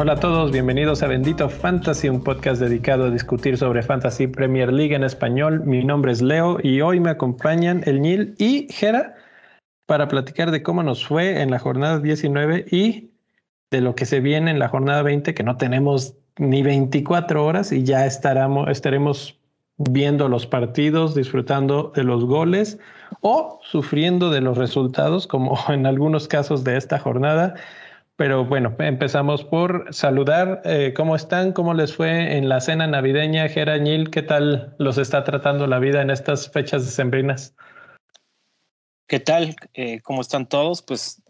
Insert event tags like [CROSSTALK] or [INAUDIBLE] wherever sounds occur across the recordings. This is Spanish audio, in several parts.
Hola a todos, bienvenidos a Bendito Fantasy, un podcast dedicado a discutir sobre Fantasy Premier League en español. Mi nombre es Leo y hoy me acompañan el Nil y Jera para platicar de cómo nos fue en la jornada 19 y de lo que se viene en la jornada 20, que no tenemos ni 24 horas y ya estaremos, estaremos viendo los partidos, disfrutando de los goles o sufriendo de los resultados, como [LAUGHS] en algunos casos de esta jornada. Pero bueno, empezamos por saludar. Eh, ¿Cómo están? ¿Cómo les fue en la cena navideña? Gerañil, ¿qué tal los está tratando la vida en estas fechas decembrinas? ¿Qué tal? Eh, ¿Cómo están todos? Pues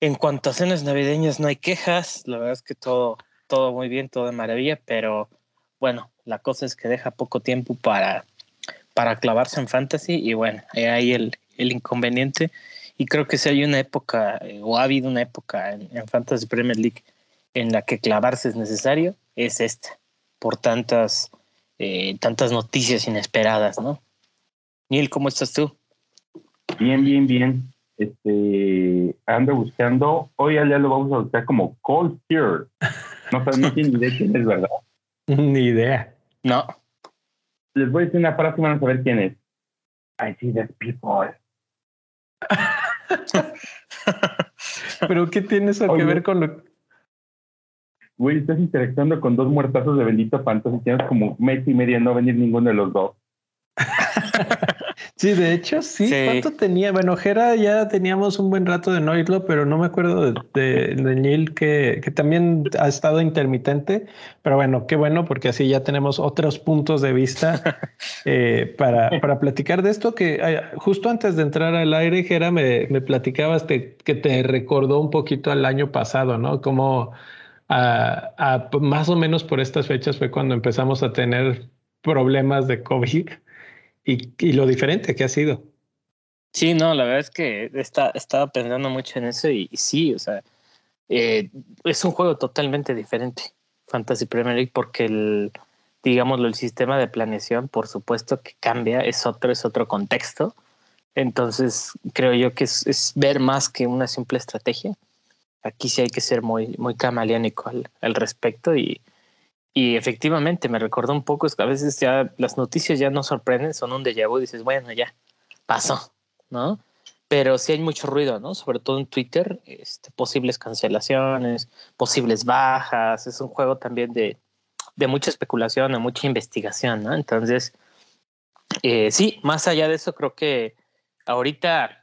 en cuanto a cenas navideñas no hay quejas. La verdad es que todo, todo muy bien, todo de maravilla, pero bueno, la cosa es que deja poco tiempo para, para clavarse en fantasy y bueno, ahí el, el inconveniente y creo que si hay una época, eh, o ha habido una época en, Fantasy Premier League en la que clavarse es necesario, es esta, por tantas, eh, tantas noticias inesperadas, ¿no? Neil, ¿cómo estás tú? Bien, bien, bien. Este, ando buscando, hoy ya lo vamos a buscar como Cold Fear. No, no tiene ni idea quién es, ¿verdad? [LAUGHS] Ni idea. No. Les voy a decir una frase y van a saber quién es. I see the people. [LAUGHS] Pero ¿qué tiene eso que ver con lo Güey, estás interactuando con dos muertazos de bendito fantasy. Tienes como mes y media no venir ninguno de los dos. [LAUGHS] sí, de hecho, sí. ¿Cuánto tenía? Bueno, Jera ya teníamos un buen rato de no oírlo, pero no me acuerdo de, de, Neil que, que, también ha estado intermitente. Pero bueno, qué bueno, porque así ya tenemos otros puntos de vista [LAUGHS] eh, para, para platicar de esto. Que eh, justo antes de entrar al aire, Jera, me, me platicabas que te recordó un poquito al año pasado, ¿no? Como a, más o menos por estas fechas fue cuando empezamos a tener problemas de COVID y, lo diferente que ha sido. Sí, no, la verdad es que está, estaba pensando mucho en eso y, sí, o sea, eh, es un juego totalmente diferente, Fantasy Premier League, porque el, digámoslo, el sistema de planeación, por supuesto que cambia, es otro, es otro contexto. Entonces, creo yo que es, es ver más que una simple estrategia. Aquí sí hay que ser muy, muy camaleónico al, al respecto y, y efectivamente me recordó un poco, es que a veces ya las noticias ya no sorprenden, son un déjà vu, dices, bueno, ya pasó, ¿no? Pero sí hay mucho ruido, ¿no? Sobre todo en Twitter, este, posibles cancelaciones, posibles bajas, es un juego también de, de mucha especulación, de mucha investigación, ¿no? Entonces, eh, sí, más allá de eso, creo que ahorita,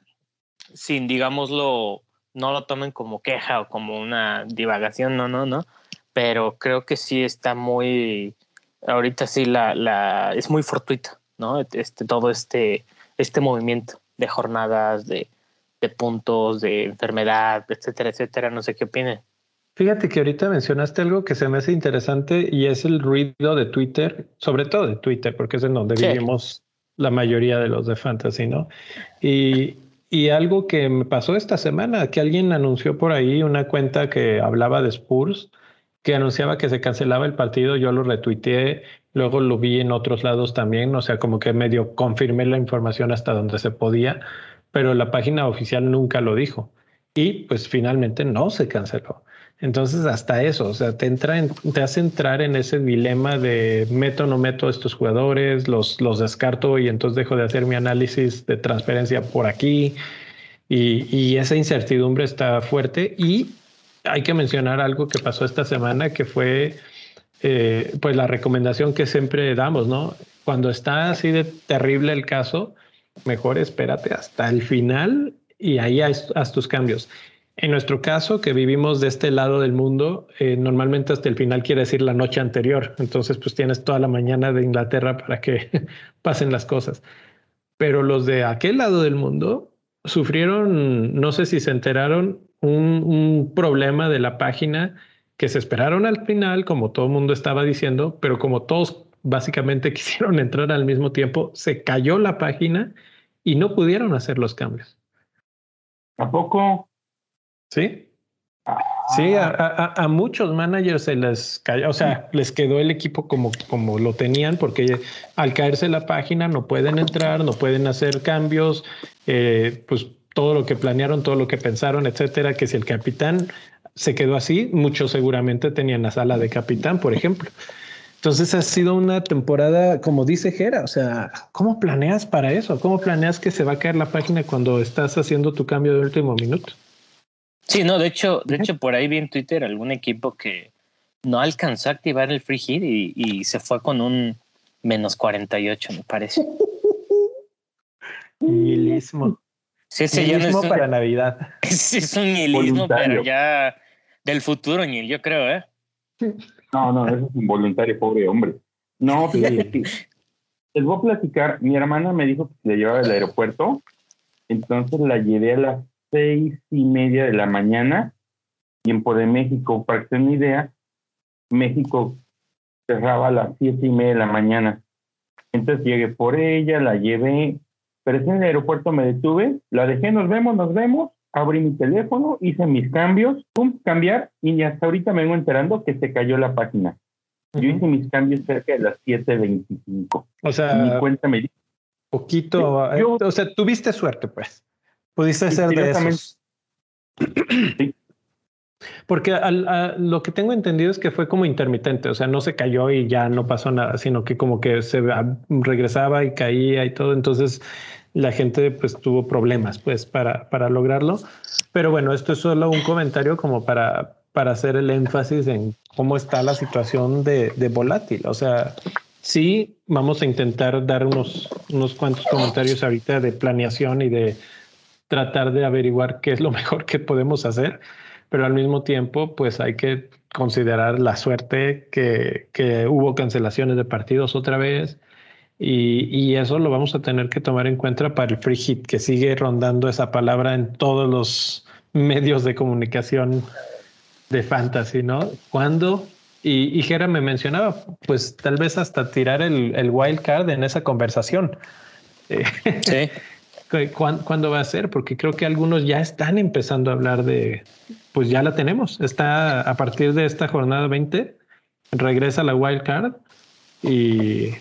sin, digámoslo, no lo tomen como queja o como una divagación, no, no, no pero creo que sí está muy, ahorita sí la, la es muy fortuito, ¿no? Este, todo este, este movimiento de jornadas, de, de puntos, de enfermedad, etcétera, etcétera. No sé qué opinen. Fíjate que ahorita mencionaste algo que se me hace interesante y es el ruido de Twitter, sobre todo de Twitter, porque es en donde vivimos la mayoría de los de fantasy, ¿no? Y, y algo que me pasó esta semana, que alguien anunció por ahí una cuenta que hablaba de Spurs que anunciaba que se cancelaba el partido, yo lo retuiteé, luego lo vi en otros lados también, o sea, como que medio confirmé la información hasta donde se podía, pero la página oficial nunca lo dijo. Y pues finalmente no se canceló. Entonces, hasta eso, o sea, te, entra te hace entrar en ese dilema de meto o no meto a estos jugadores, los, los descarto y entonces dejo de hacer mi análisis de transferencia por aquí. Y, y esa incertidumbre está fuerte y hay que mencionar algo que pasó esta semana, que fue eh, pues la recomendación que siempre damos, ¿no? Cuando está así de terrible el caso, mejor espérate hasta el final y ahí haz, tus cambios. En nuestro caso, que vivimos de este lado del mundo, eh, normalmente hasta el final quiere decir la noche anterior. Entonces, pues tienes toda la mañana de Inglaterra [LAUGHS] para que pasen las cosas. Pero los de aquel lado del mundo sufrieron, no sé si se enteraron, un, problema de la página que se esperaron al final, como todo el mundo estaba diciendo, pero como todos básicamente [LAUGHS] quisieron entrar al mismo tiempo, se cayó la página y no pudieron hacer los cambios. ¿A poco? Sí. Ah, Sí, a, muchos managers se les cayó, o sea, les quedó el equipo como, como lo tenían, porque al caerse la página no pueden entrar, no pueden hacer cambios, eh, pues todo lo que planearon, todo lo que pensaron, etcétera, que si el capitán se quedó así, muchos seguramente tenían la sala de capitán, por ejemplo. Entonces ha sido una temporada, como dice Jera, o sea, ¿cómo planeas para eso? ¿Cómo planeas que se va a caer la página cuando estás haciendo tu cambio de último minuto? Sí, no, de hecho, de hecho por ahí vi en Twitter algún equipo que no alcanzó a activar el free hit y, se fue con un menos 48, me parece. [LAUGHS] Nihilismo. Sí, ese ya no es para Navidad. [LAUGHS] Sí, es un nihilismo, pero ya del futuro, Nil, yo creo, ¿eh? No, no, eso es involuntario, pobre hombre. No, [LAUGHS] fíjate que les voy a platicar. Mi hermana me dijo que le llevaba al aeropuerto, entonces la llevé a las seis y media de la mañana, tiempo de México. Para que tengan una idea, México cerraba a las siete y media de la mañana. Entonces llegué por ella, la llevé, pero en el aeropuerto me detuve, la dejé, nos vemos, nos vemos, abrí mi teléfono, hice mis cambios, pum, cambiar, y hasta ahorita me vengo enterando que se cayó la página. Yo hice mis cambios cerca de las 7.25. O sea, mi cuenta me poquito, eh, o sea, tuviste suerte, pues. Pudiste ser de esos. [CLEARS THROAT] Porque lo que tengo entendido es que fue como intermitente, o sea, no se cayó y ya no pasó nada, sino que como que se regresaba y caía y todo. Entonces la gente pues tuvo problemas pues para, para lograrlo. Pero bueno, esto es solo un comentario como para, para hacer el énfasis en cómo está la situación de, de volátil. O sea, sí, vamos a intentar dar unos, unos cuantos comentarios ahorita de planeación y de tratar de averiguar qué es lo mejor que podemos hacer, pero al mismo tiempo, pues hay que considerar la suerte que, que hubo cancelaciones de partidos otra vez. Y, y, eso lo vamos a tener que tomar en cuenta para el free hit, que sigue rondando esa palabra en todos los medios de comunicación de fantasy, ¿no? ¿Cuándo? Y, y Jera me mencionaba, pues tal vez hasta tirar el, el wild card en esa conversación. Sí. [LAUGHS] ¿Cuándo, va a ser? Porque creo que algunos ya están empezando a hablar de, pues ya la tenemos. Está a partir de esta jornada 20, regresa la wild card y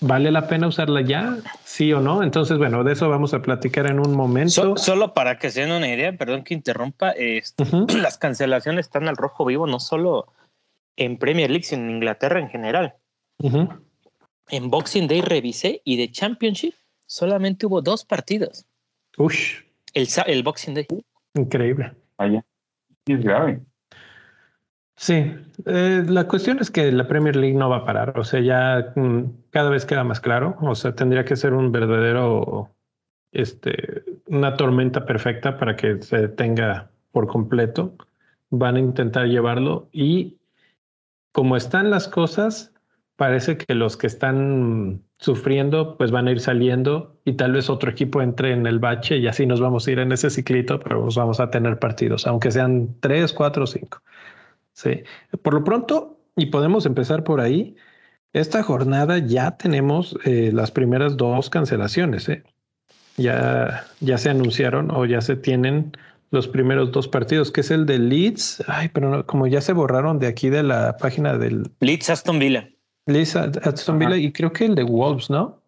vale la pena usarla ya, sí o no. Entonces, bueno, de eso vamos a platicar en un momento. solo para que se den una idea, perdón que interrumpa, [CLEARS THROAT] las cancelaciones están al rojo vivo, no solo en Premier League, sino en Inglaterra en general. En Boxing Day revisé y de Championship solamente hubo dos partidos. Ush. El, el Boxing Day. Increíble. Vaya. Es grave. Sí, eh, la cuestión es que la Premier League no va a parar, o sea, ya mm, cada vez queda más claro, o sea, tendría que ser un verdadero, este, una tormenta perfecta para que se detenga por completo. Van a intentar llevarlo y como están las cosas, parece que los que están sufriendo, pues van a ir saliendo y tal vez otro equipo entre en el bache y así nos vamos a ir en ese ciclito, pero nos vamos a tener partidos, aunque sean tres, cuatro, cinco. Sí, por lo pronto, y podemos empezar por ahí, esta jornada ya tenemos eh, las primeras dos cancelaciones. ¿eh? Ya, ya se anunciaron o ya se tienen los primeros dos partidos, que es el de Leeds. Ay, pero como ya se borraron de aquí de la página del Leeds Aston Villa. Aston Villa y creo que el de Wolves, ¿no?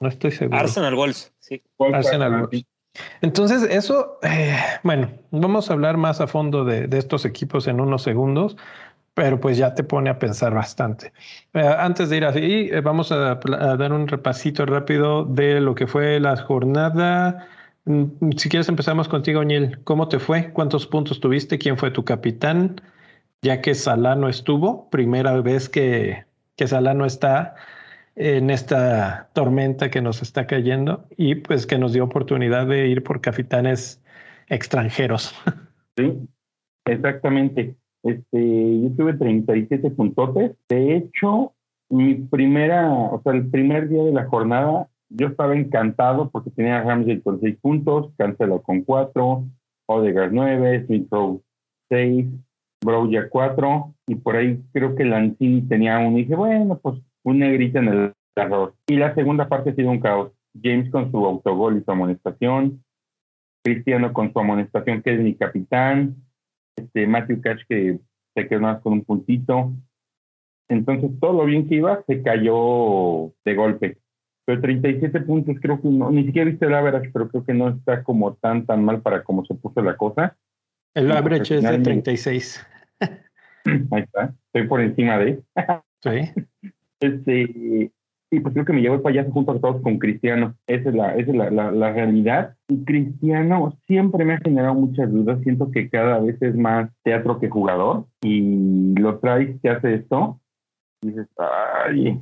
No estoy seguro. Arsenal Wolves, sí. Arsenal Wolves. Entonces, eso, eh, bueno, vamos a hablar más a fondo de, de, estos equipos en unos segundos, pero pues ya te pone a pensar bastante. Eh, antes de ir así, eh, vamos a, a, dar un repasito rápido de lo que fue la jornada. Mm, si quieres, empezamos contigo, Oñel. ¿Cómo te fue? ¿Cuántos puntos tuviste? ¿Quién fue tu capitán? Ya que Salah no estuvo, primera vez que que Salah no está en esta tormenta que nos está cayendo y pues que nos dio oportunidad de ir por capitanes extranjeros. [LAUGHS] Sí, exactamente. Este, yo tuve 37 puntotes. De hecho, mi primera, o sea, el primer día de la jornada, yo estaba encantado porque tenía a Ramsey con 6 puntos, Cancelo con 4, Odegaard 9, Smith 6, ya 4 y por ahí creo que Lanzini tenía uno y dije, bueno, pues un negrito en el error. Y la segunda parte ha sido un caos. James con su autogol y su amonestación, Cristiano con su amonestación que es mi capitán, este Matthew Cash que se quedó más con un puntito. Entonces todo lo bien que iba se cayó de golpe. Pero 37 puntos creo que no, ni siquiera viste el average, pero creo que no está como tan tan mal para como se puso la cosa. El average es de 36. Ahí está, estoy por encima de. sí. [LAUGHS] Este, y pues creo que me llevo el payaso junto a todos con Cristiano. Esa es la, esa es la, la, realidad. Y Cristiano siempre me ha generado muchas dudas. Siento que cada vez es más teatro que jugador. Y lo traes, te hace esto. Y dices, ay.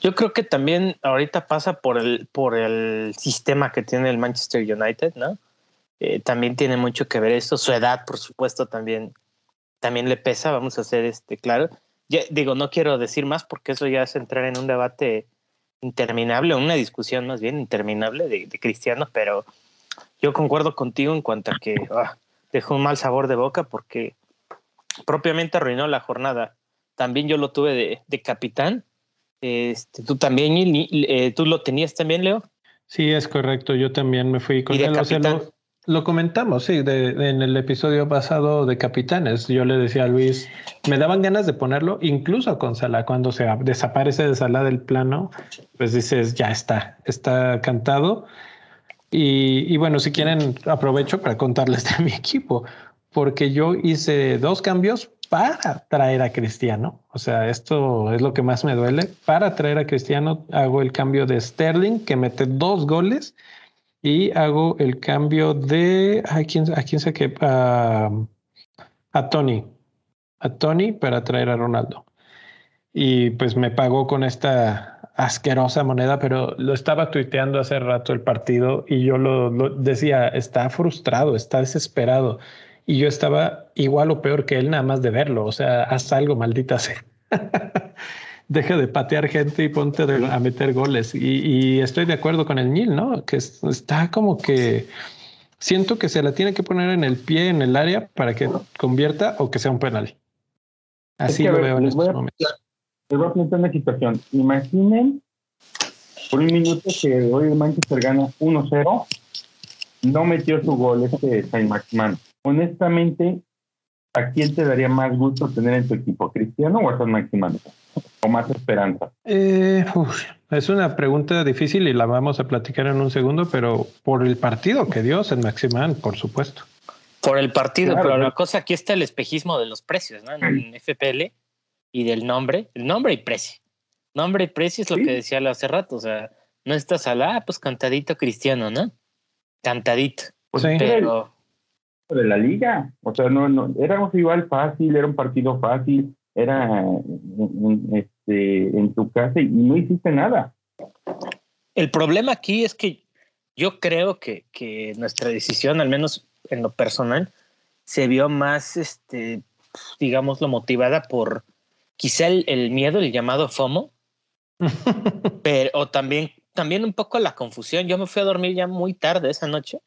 Yo creo que también ahorita pasa por el, por el sistema que tiene el Manchester United, ¿no? Eh, también tiene mucho que ver esto. Su edad, por supuesto, también, también le pesa, vamos a hacer este claro digo, no quiero decir más porque eso ya es entrar en un debate interminable, una discusión más bien interminable de, Cristiano, pero yo concuerdo contigo en cuanto a que ah, dejó un mal sabor de boca porque propiamente arruinó la jornada. También yo lo tuve de, capitán. Este, tú también, eh, tú lo tenías también, Leo. Sí, es correcto. Yo también me fui con él. Lo comentamos, sí, en el episodio pasado de Capitanes. Yo le decía a Luis, me daban ganas de ponerlo, incluso con Salah, cuando se desaparece de Salah del plano, pues dices, ya está, está cantado. Y, y bueno, si quieren, aprovecho para contarles de [LAUGHS] mi equipo, porque yo hice dos cambios para traer a Cristiano. O sea, esto es lo que más me duele. Para traer a Cristiano hago el cambio de Sterling, que mete dos goles y hago el cambio de a quién, a quién saqué a, a Tony, a Tony para traer a Ronaldo. Y pues me pagó con esta asquerosa moneda, pero lo estaba tuiteando hace rato el partido y yo lo, lo decía, está frustrado, está desesperado. Y yo estaba igual o peor que él nada más de verlo. O sea, haz algo, maldita sea. [LAUGHS] deja de patear gente y ponte a meter goles. Y, estoy de acuerdo con el Nil, ¿no? Que está como que siento que se la tiene que poner en el pie, en el área, para que convierta o que sea un penal. Así lo veo en estos momentos. Les voy a plantear una situación. Imaginen por un minuto que hoy el Manchester gana 1-0, no metió su gol este Saint Maximan. Honestamente, ¿a quién te daría más gusto tener en tu equipo, Cristiano o a San Maximán? ¿O más esperanza? Eh, es una pregunta difícil y la vamos a platicar en un segundo, pero por el partido que dio San Maximán, por supuesto. Por el partido, pero la cosa aquí está el espejismo de los precios, ¿no? En FPL y del nombre, el nombre y precio. Nombre y precio es lo que decía hace rato, o sea, no estás al, ah, pues cantadito cristiano, ¿no? Cantadito. Pues sí. Pero de la liga. O sea, no, no, éramos igual fácil, era un partido fácil, era este, en tu casa y no hiciste nada. El problema aquí es que yo creo que, que nuestra decisión, al menos en lo personal, se vio más, este, digamos, lo motivada por quizá el, miedo, el llamado FOMO, [LAUGHS] pero o también, también un poco la confusión. Yo me fui a dormir ya muy tarde esa noche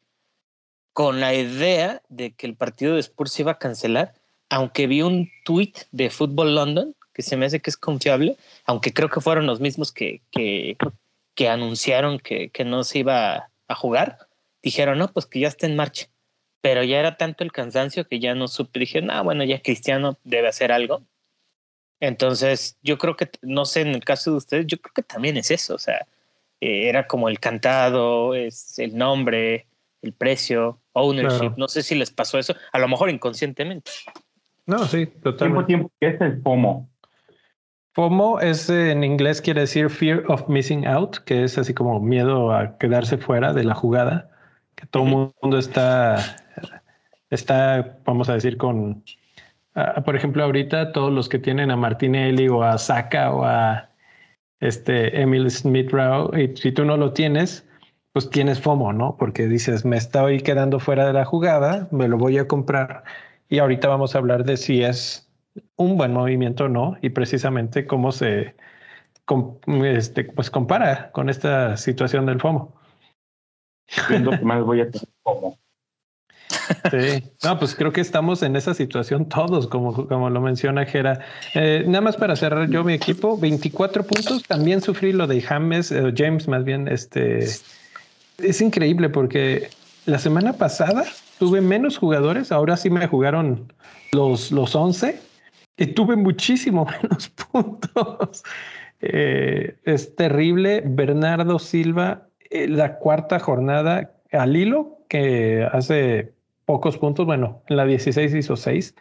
con la idea de que el partido de Spurs se iba a cancelar, aunque vi un tweet de Football London que se me hace que es confiable, aunque creo que fueron los mismos que, que, anunciaron que, que, no se iba a jugar, dijeron, no, pues que ya está en marcha. Pero ya era tanto el cansancio que ya no supe, dije, no, bueno, ya Cristiano debe hacer algo. Entonces, yo creo que, no sé, en el caso de ustedes, yo creo que también es eso, o sea, eh, era como el cantado, es el nombre, el precio, ownership. No sé si les pasó eso, a lo mejor inconscientemente. No, sí, totalmente. Tiempo, ¿Qué es el FOMO? FOMO es en inglés quiere decir fear of missing out, que es así como miedo a quedarse fuera de la jugada, que todo el mundo está, está, vamos a decir, con, ah, por ejemplo, ahorita todos los que tienen a Martinelli o a Saka o a este Emil Smith Rowe, y si tú no lo tienes, pues tienes FOMO, ¿no? Porque dices, me estoy quedando fuera de la jugada, me lo voy a comprar. Y ahorita vamos a hablar de si es un buen movimiento o no, y precisamente cómo se este, pues compara con esta situación del FOMO. Que más voy a [LAUGHS] tener FOMO. Sí, no, pues creo que estamos en esa situación todos, como, como lo menciona Jera. Eh, nada más para cerrar yo mi equipo, 24 puntos. También sufrí lo de James, eh, James más bien, este, es increíble porque la semana pasada tuve menos jugadores, ahora sí me jugaron los, los 11 y tuve muchísimo [LAUGHS] menos puntos. Eh, es terrible. Bernardo Silva, eh, la cuarta jornada al hilo, que hace pocos puntos, bueno, en la 16 hizo 6,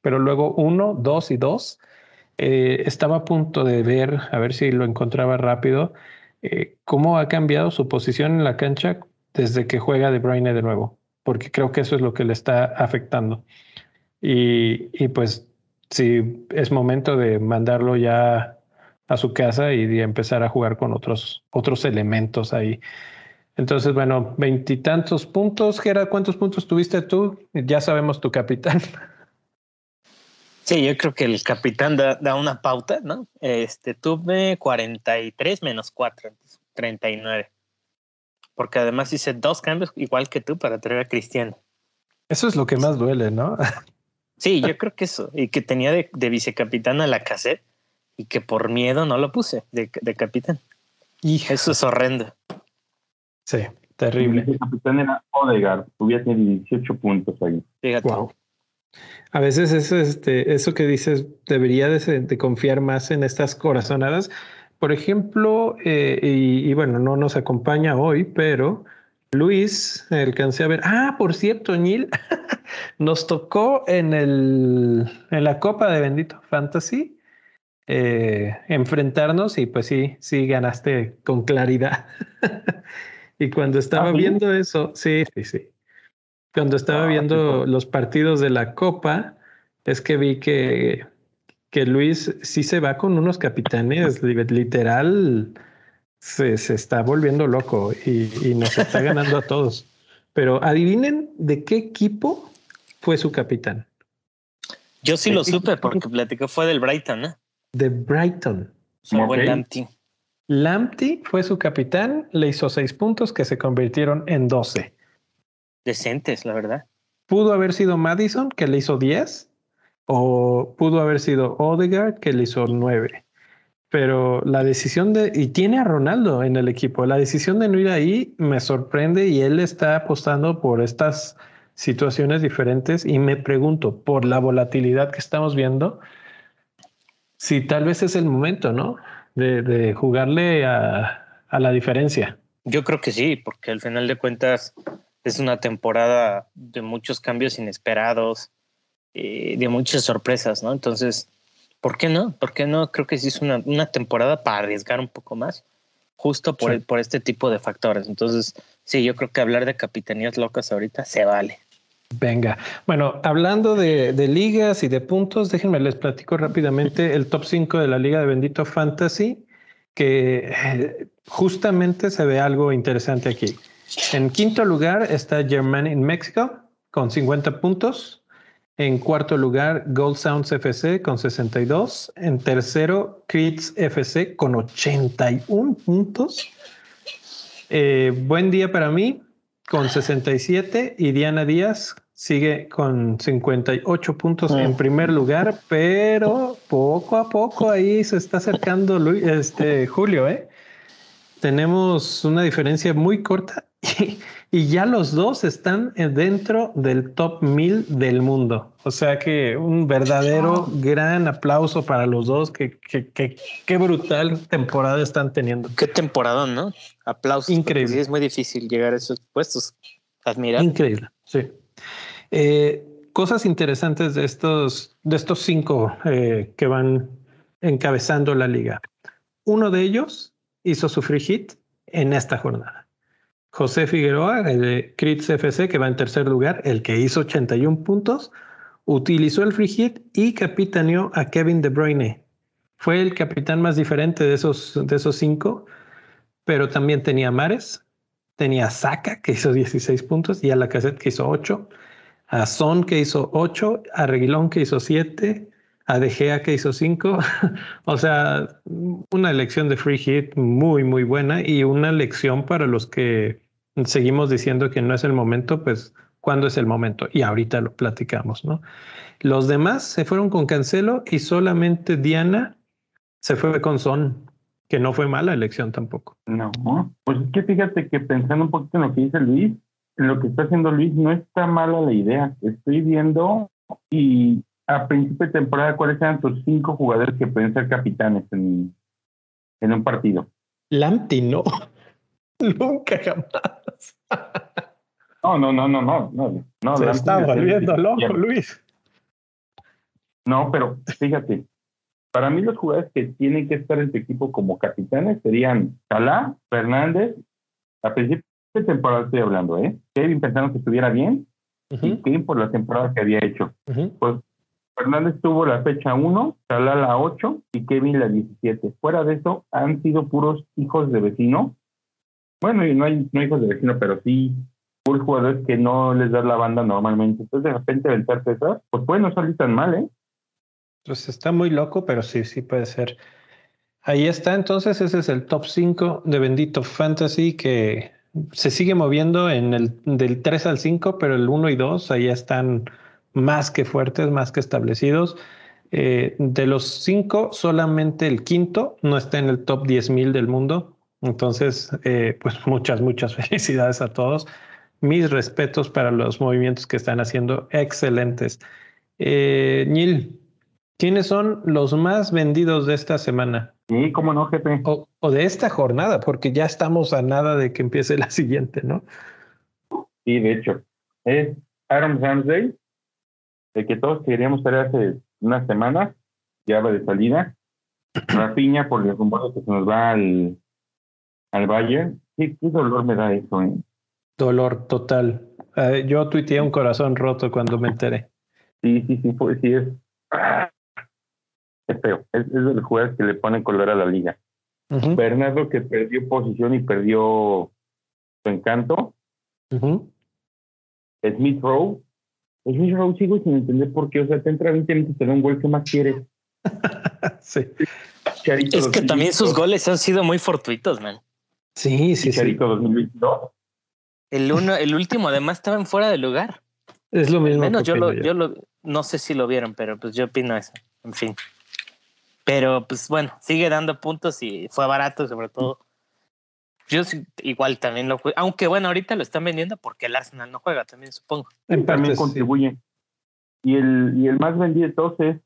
pero luego 1, 2 y 2. Eh, estaba a punto de ver, a ver si lo encontraba rápido, cómo ha cambiado su posición en la cancha desde que juega De Bruyne de nuevo, porque creo que eso es lo que le está afectando. Y, y pues sí, es momento de mandarlo ya a su casa y de empezar a jugar con otros, otros elementos ahí. Entonces, bueno, veintitantos puntos. Gerard, ¿cuántos puntos tuviste tú? Ya sabemos tu capitán. [LAUGHS] Sí, yo creo que el capitán da, da una pauta, ¿no? Este, tuve 43 menos 4, 39 porque además hice dos cambios igual que tú para traer a Cristiano. Eso es lo que más duele, ¿no? [LAUGHS] Sí, yo creo que eso. Y que tenía de, vicecapitán a la cassette y que por miedo no lo puse de, capitán. Y Eso es horrendo. Sí, terrible. El capitán era Odegaard, hubiera tenido 18 puntos ahí. Wow. A veces eso, este, eso que dices debería de, confiar más en estas corazonadas por ejemplo, eh, y, bueno, no nos acompaña hoy, pero Luis, alcancé a ver. Ah, por cierto, Neil, [LAUGHS] nos tocó en, el, en la Copa de Bendito Fantasy eh, enfrentarnos y pues sí, sí ganaste con claridad. [LAUGHS] y cuando estaba ah, viendo eso, sí, sí, sí. Cuando estaba ah, viendo los partidos de la Copa, es que vi que que Luis sí se va con unos capitanes, literal, se, está volviendo loco y, nos está [LAUGHS] ganando a todos. Pero adivinen de qué equipo fue su capitán. Yo sí lo supe porque platicó, fue del Brighton, ¿no? De Brighton. Fue Lamptey. Lamptey fue su capitán, le hizo seis puntos que se convirtieron en doce. Decentes, la verdad. Pudo haber sido Madison, que le hizo diez, o pudo haber sido Odegaard que le hizo nueve. Pero la decisión de, y tiene a Ronaldo en el equipo, la decisión de no ir ahí me sorprende y él está apostando por estas situaciones diferentes y me pregunto, por la volatilidad que estamos viendo, si tal vez es el momento, ¿no? De, jugarle a, a la diferencia. Yo creo que sí, porque al final de cuentas es una temporada de muchos cambios inesperados eh, de muchas sorpresas, ¿no? Entonces, ¿por qué no? ¿Por qué no? Creo que sí es una, una temporada para arriesgar un poco más, justo por, por este tipo de factores. Entonces, sí, yo creo que hablar de capitanías locas ahorita se vale. Venga, bueno, hablando de, de, ligas y de puntos, déjenme les platico rápidamente el top 5 de la Liga de Bendito Fantasy, que eh, justamente se ve algo interesante aquí. En quinto lugar está Germany en México con 50 puntos. En cuarto lugar, Gold Sounds FC con 62. En tercero, Crits FC con 81 puntos. Eh, buen día para mí con 67 y Diana Díaz sigue con 58 puntos en primer lugar, pero poco a poco ahí se está acercando este, Julio. ¿eh? Tenemos una diferencia muy corta y, ya los dos están dentro del top 1000 del mundo. O sea que un verdadero gran aplauso para los dos. Que, qué brutal temporada están teniendo. Qué temporada, ¿no? Aplausos. Increíble. es muy difícil llegar a esos puestos. Admirable. Increíble, sí. Eh, cosas interesantes de estos, de estos cinco eh, que van encabezando la liga. Uno de ellos hizo su free hit en esta jornada. José Figueroa, de Crits FC, que va en tercer lugar, el que hizo 81 puntos, utilizó el free hit y capitaneó a Kevin De Bruyne. Fue el capitán más diferente de esos, de esos cinco, pero también tenía Mares, tenía Saka, que hizo 16 puntos, y a la cassette que hizo 8, a Son, que hizo 8, a Reguilón, que hizo 7, a De Gea, que hizo 5. [LAUGHS] o sea, una elección de free hit muy, muy buena y una lección para los que seguimos diciendo que no es el momento, pues cuándo es el momento. Y ahorita lo platicamos, ¿no? Los demás se fueron con Cancelo y solamente Diana se fue con Son, que no fue mala elección tampoco. No, pues es que fíjate que pensando un poquito en lo que dice Luis, lo que está haciendo Luis no está mala la idea. Estoy viendo y a principio de temporada cuáles eran tus cinco jugadores que pueden ser capitanes en, en un partido. Lamptey no. [LAUGHS] Nunca jamás. No, no, no, no, no. no, no Se está volviendo loco, Luis. No, pero fíjate, para mí los jugadores que tienen que estar en tu equipo como capitanes serían Salah, Fernández, a principio de temporada estoy hablando, ¿eh? Kevin pensando que estuviera bien y Kevin por la temporada que había hecho. Pues Fernández tuvo la fecha 1, Salah la 8 y Kevin la 17. Fuera de eso, han sido puros hijos de vecino. Bueno, y no hay no hijos de vecino, pero sí puros jugadores que no les da la banda normalmente. Entonces, de repente, aventarte esas, pues puede no salir tan mal, ¿eh? Pues está muy loco, pero sí, sí puede ser. Ahí está, entonces ese es el top 5 de Bendito Fantasy que se sigue moviendo en el del 3 al 5, pero el 1 y 2 ahí están más que fuertes, más que establecidos. Eh, de los 5, solamente el quinto no está en el top 10.000 del mundo. Entonces, eh, pues [LAUGHS] muchas, muchas [LAUGHS] felicidades a todos. Mis respetos para los movimientos que están haciendo excelentes. Eh, Neil, ¿Quiénes son los más vendidos de esta semana? Sí, cómo no, jefe. O, de esta jornada, porque ya estamos a nada de que empiece la [LAUGHS] siguiente, ¿no? Sí, de hecho. Es Aaron Ramsey, el que todos queríamos tener hace unas semanas, ya va de salida. [CLEARS THROAT] Rapiña, por el rumor que se nos va al, al Bayern. Sí, qué dolor me da eso, ¿eh? Dolor total. Eh, yo tuiteé un corazón roto cuando me enteré. Sí, sí, sí, pues sí es es feo. Es, es el juez que le pone color a la liga. Bernardo que perdió posición y perdió su encanto. Smith Rowe. Smith Rowe sigo sin entender por qué. O sea, te entra 20 minutos, te da un gol, ¿qué más quieres? [LAUGHS] sí. es que también sus goles han sido muy fortuitos, man. Sí, sí, Charito 2022. El, uno, el último además estaba en fuera de lugar. Es lo mismo. Menos yo lo, yo lo, no sé si lo vieron, pero pues yo opino eso. En fin. Pero pues bueno, sigue dando puntos y fue barato, sobre todo. Yo igual también lo aunque bueno, ahorita lo están vendiendo porque el Arsenal no juega, también supongo. también contribuye. Y el, y el más vendido todos es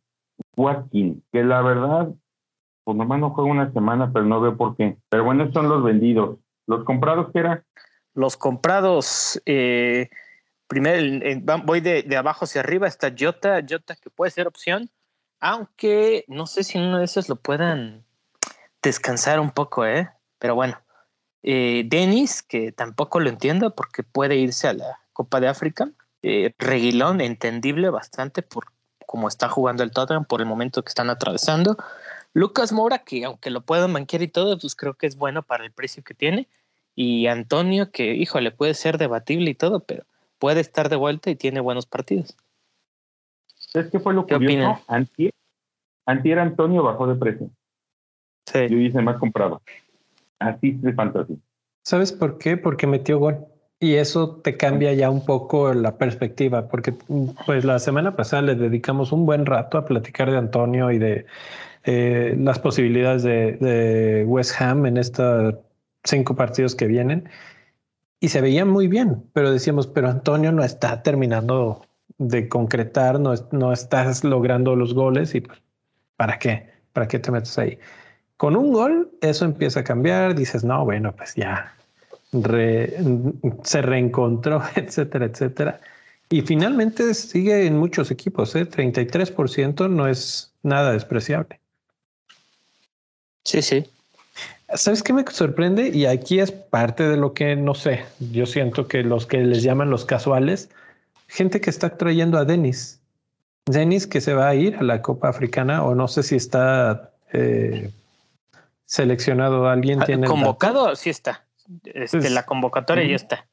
Watkin, que la verdad, pues nomás no juega una semana, pero no veo por qué. Pero bueno, son los vendidos. ¿Los comprados qué era? Los comprados, eh, primero voy de, abajo hacia arriba, está Jota, Jota que puede ser opción. Aunque no sé si uno de esos lo puedan descansar un poco, ¿eh? Pero bueno. Eh, Denis, que tampoco lo entiendo porque puede irse a la Copa de África. Eh, Reguilón, entendible bastante por cómo está jugando el Tottenham, por el momento que están atravesando. Lucas Mora, que aunque lo puedan manquear y todo, pues creo que es bueno para el precio que tiene. Y Antonio, que, híjole, puede ser debatible y todo, pero puede estar de vuelta y tiene buenos partidos. ¿Sabes qué fue lo que opina? Antier, antier Antonio bajó de precio. Sí. Yo hice más comprado. Así de fantasía. ¿Sabes por qué? Porque metió gol. Y eso te cambia ya un poco la perspectiva, porque pues la semana pasada le dedicamos un buen rato a platicar de Antonio y de eh, las posibilidades de, de, West Ham en estos cinco partidos que vienen. Y se veía muy bien, pero decíamos, pero Antonio no está terminando de concretar, no, no estás logrando los goles y pues, ¿para qué? ¿Para qué te metes ahí? Con un gol, eso empieza a cambiar, dices, no, bueno, pues ya se reencontró, [LAUGHS] etcétera, etcétera. Y finalmente sigue en muchos equipos, ¿eh? 33% no es nada despreciable. Sí, sí. ¿Sabes qué me sorprende? Y aquí es parte de lo que no sé. Yo siento que los que les llaman los casuales, gente que está trayendo a Denis. Denis que se va a ir a la Copa Africana o no sé si está eh, seleccionado alguien. Ah, tiene convocado, sí está. Este, la convocatoria ya está.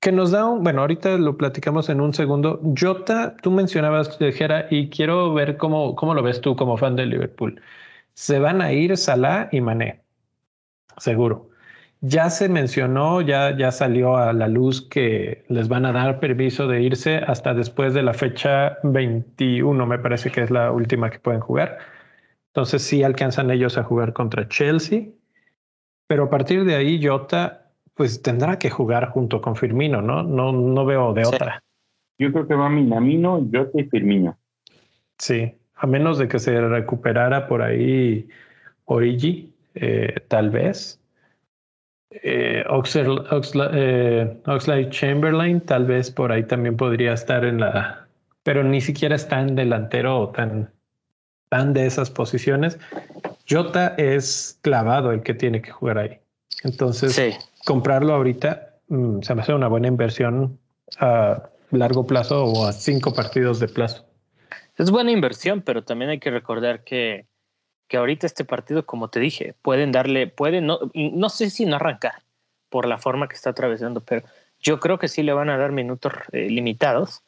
Que nos da un, bueno, ahorita lo platicamos en un segundo. Jota, tú mencionabas, Jera, y quiero ver cómo, cómo lo ves tú como fan de Liverpool. Se van a ir Salah y Mané, seguro. Ya se mencionó, ya, ya salió a la luz que les van a dar permiso de irse hasta después de la fecha 21, me parece que es la última que pueden jugar. Entonces sí alcanzan ellos a jugar contra Chelsea, pero a partir de ahí Jota pues tendrá que jugar junto con Firmino, ¿no? No, no veo de otra. Yo creo que va Minamino, Jota y Firmino. Sí, a menos de que se recuperara por ahí Origi, eh, tal vez. Eh, eh, Oxlade, Chamberlain, tal vez por ahí también podría estar en la, pero ni siquiera está en delantero o tan, tan de esas posiciones. Jota es clavado el que tiene que jugar ahí. Entonces, comprarlo ahorita mm, se me hace una buena inversión a largo plazo o a cinco partidos de plazo. Es buena inversión, pero también hay que recordar que, que ahorita este partido, como te dije, pueden darle, pueden, no, no sé si no arrancar por la forma que está atravesando, pero yo creo que sí le van a dar minutos eh, limitados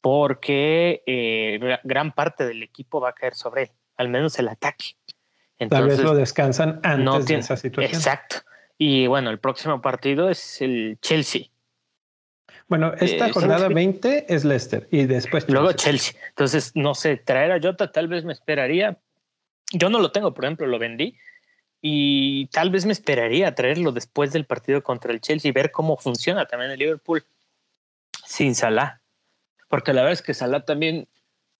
porque eh, gran parte del equipo va a caer sobre él, al menos el ataque. Tal vez lo descansan antes de esa situación. Exacto. Y bueno, el próximo partido es el Chelsea. Bueno, esta eh, jornada 20 es Leicester y después Luego Chelsea. Entonces, no sé, traer a Jota tal vez me esperaría. Yo no lo tengo, por ejemplo, lo vendí y tal vez me esperaría traerlo después del partido contra el Chelsea y ver cómo funciona también el Liverpool sin Salah. Porque la verdad es que Salah también,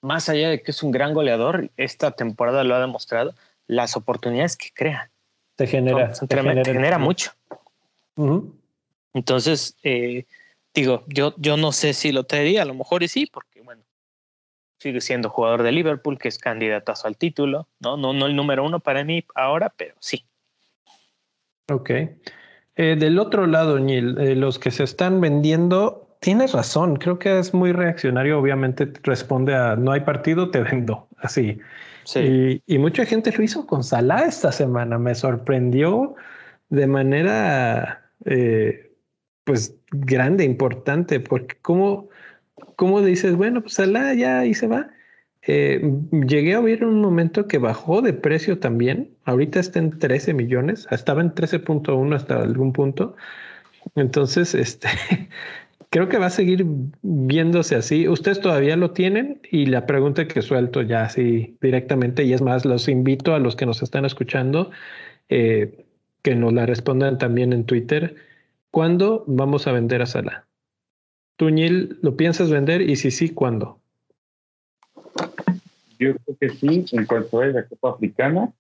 más allá de que es un gran goleador, esta temporada lo ha demostrado, las oportunidades que crea. Te genera. genera, mucho. Entonces, eh, digo, yo, yo no sé si lo traería, a lo mejor y sí, porque bueno, sigue siendo jugador de Liverpool, que es candidatazo al título, ¿no? No, no el número uno para mí ahora, pero sí. Ok. Eh, del otro lado, Neil, eh, los que se están vendiendo, tienes razón, creo que es muy reaccionario, obviamente responde a no hay partido, te vendo, así. Y, mucha gente lo hizo con Salah esta semana. Me sorprendió de manera eh, pues grande, importante, porque como, como dices, bueno, pues Salah ya ahí se va. Eh, llegué a oír un momento que bajó de precio también. Ahorita está en 13 millones, estaba en 13.1 hasta algún punto. Entonces, este, [LAUGHS] creo que va a seguir viéndose así. Ustedes todavía lo tienen y la pregunta que suelto ya así directamente, y es más, los invito a los que nos están escuchando eh, que nos la respondan también en Twitter. ¿Cuándo vamos a vender a Sala? Tuñil, ¿lo piensas vender? Y si sí, ¿cuándo? Yo creo que sí, en cuanto a la Copa Africana,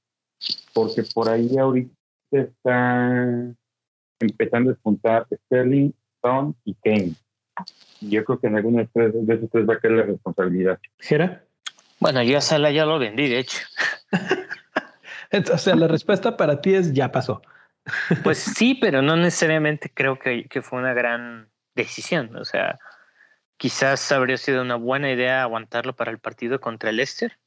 porque por ahí ahorita está empezando a despuntar Sterling Stone y Kane. Yo creo que en alguno de esos tres va a caer la responsabilidad. ¿Gera? Bueno, yo a Sala ya lo vendí, de hecho. [LAUGHS] o sea, la respuesta para ti es ya pasó. [LAUGHS] pues sí, pero no necesariamente creo que, que fue una gran decisión. O sea, quizás habría sido una buena idea aguantarlo para el partido contra el Leicester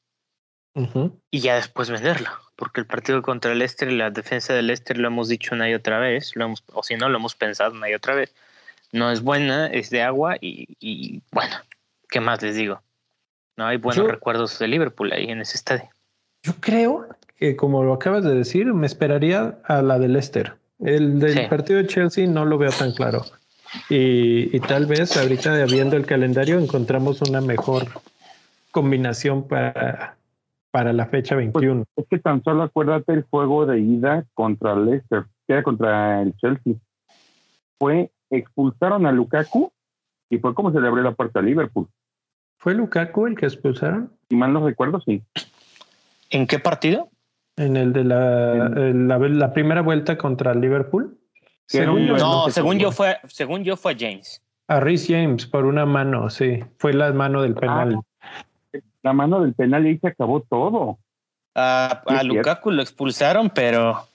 y ya después venderlo, porque el partido contra el Leicester y la defensa del Leicester lo hemos dicho una y otra vez, lo hemos, o si no, lo hemos pensado una y otra vez no es buena, es de agua y, bueno, ¿qué más les digo? No hay buenos recuerdos de Liverpool ahí en ese estadio. Yo creo que, como lo acabas de decir, me esperaría a la de Leicester. El del partido de Chelsea no lo veo tan claro. Y, tal vez ahorita viendo el calendario encontramos una mejor combinación para, para la fecha 21. Pues, es que tan solo acuérdate el juego de ida contra Leicester, que era contra el Chelsea. Fue expulsaron a Lukaku y fue como se le abrió la puerta a Liverpool. ¿Fue Lukaku el que expulsaron? Si mal no recuerdo, sí. ¿En qué partido? En el de la, la, primera vuelta contra Liverpool. Según yo, no, según yo fue, según yo fue James. A Rhys James por una mano, sí. Fue la mano del penal. Ah, la mano del penal y ahí se acabó todo. A, a Lukaku lo expulsaron, pero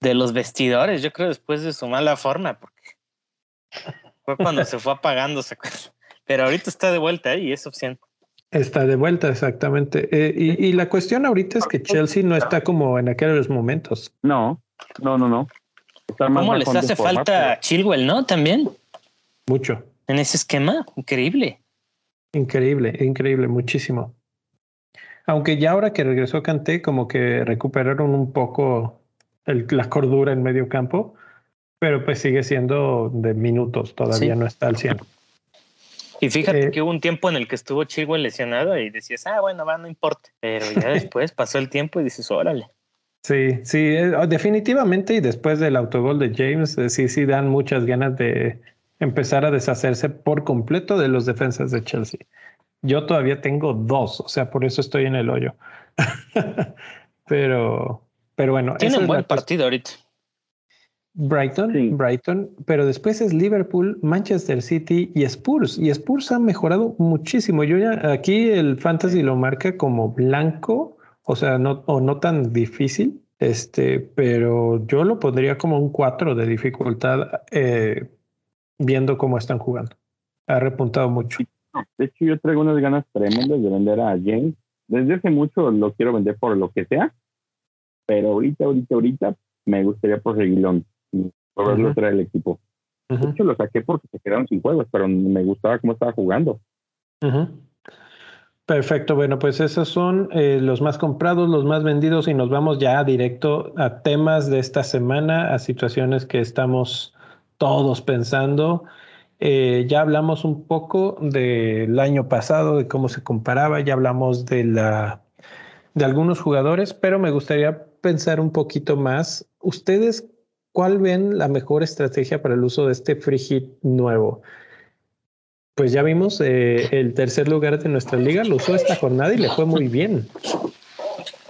de los vestidores, yo creo después de su mala forma, porque fue cuando se fue apagando, pero ahorita está de vuelta y es opción. Está de vuelta, exactamente. Eh, y, la cuestión ahorita es que Chelsea no está como en aquellos momentos. No, no, no, no. ¿Cómo les hace falta Chilwell, no? También. Mucho. En ese esquema, increíble. Increíble, increíble, muchísimo. Aunque ya ahora que regresó Canté, como que recuperaron un poco la cordura en medio campo pero pues sigue siendo de minutos, todavía no está al 100. Y fíjate eh, que hubo un tiempo en el que estuvo Chilwell lesionado y decías, ah, bueno, va, no importa. Pero ya [LAUGHS] después pasó el tiempo y dices, órale. Sí, sí, eh, definitivamente y después del autogol de James, eh, sí, sí dan muchas ganas de empezar a deshacerse por completo de los defensas de Chelsea. Yo todavía tengo dos, o sea, por eso estoy en el hoyo. [LAUGHS] pero, pero bueno. Tiene un buen partido ahorita. Brighton, Brighton, pero después es Liverpool, Manchester City y Spurs. Y Spurs ha mejorado muchísimo. Yo ya aquí el fantasy lo marca como blanco, o sea, no, o no tan difícil, este, pero yo lo pondría como un 4 de dificultad eh, viendo cómo están jugando. Ha repuntado mucho. De hecho, yo traigo unas ganas tremendas de vender a James. Desde hace mucho lo quiero vender por lo que sea, pero ahorita, ahorita, ahorita me gustaría por Reguilón traer el equipo. De hecho, lo saqué porque se quedaron sin juegos, pero me gustaba cómo estaba jugando. Perfecto, bueno, pues esos son eh, los más comprados, los más vendidos y nos vamos ya directo a temas de esta semana, a situaciones que estamos todos pensando. Eh, ya hablamos un poco del año pasado, de cómo se comparaba, ya hablamos de, la, de algunos jugadores, pero me gustaría pensar un poquito más. ¿Ustedes cuál ven la mejor estrategia para el uso de este free hit nuevo? Pues ya vimos eh, el tercer lugar de nuestra liga, lo usó esta jornada y le fue muy bien.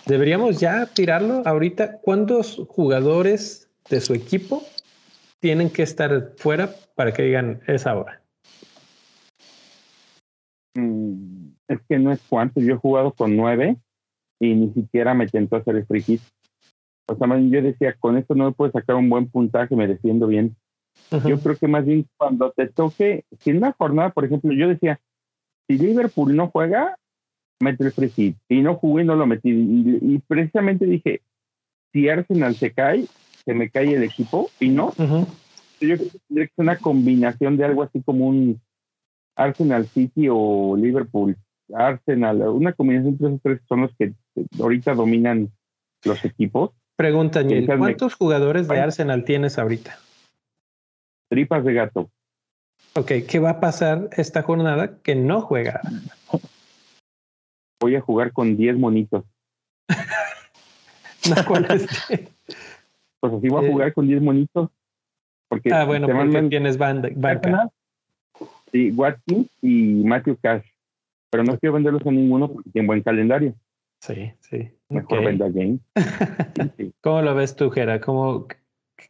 Deberíamos ya tirarlo ahorita. ¿Cuántos jugadores de su equipo tienen que estar fuera para que digan esa hora? Mm, es que no es cuánto. Yo he jugado con nueve y ni siquiera me tentó hacer el free hit. O sea, yo decía, con esto no me puedo sacar un buen puntaje, me defiendo bien. Yo creo que más bien cuando te toque, si en una jornada, por ejemplo, yo decía, si Liverpool no juega, mete el free hit. Y no jugué, no lo metí. Y, precisamente dije, si Arsenal se cae, se me cae el equipo y no. Yo creo que es una combinación de algo así como un Arsenal City o Liverpool Arsenal, una combinación entre esos tres son los que ahorita dominan los equipos. Pregunta, ¿cuántos jugadores de Arsenal tienes ahorita? Tripas de gato. Ok, ¿qué va a pasar esta jornada que no juega? Voy a jugar con 10 monitos. [LAUGHS] no. Pues así voy a eh, jugar con 10 monitos. Porque ah, bueno, porque tienes banca. Sí, Watkins y Matthew Cash. Pero no quiero venderlos a ninguno porque tienen buen calendario. Sí, sí. Mejor okay. venda Game. [LAUGHS] ¿Cómo lo ves tú, Gera? ¿Cómo,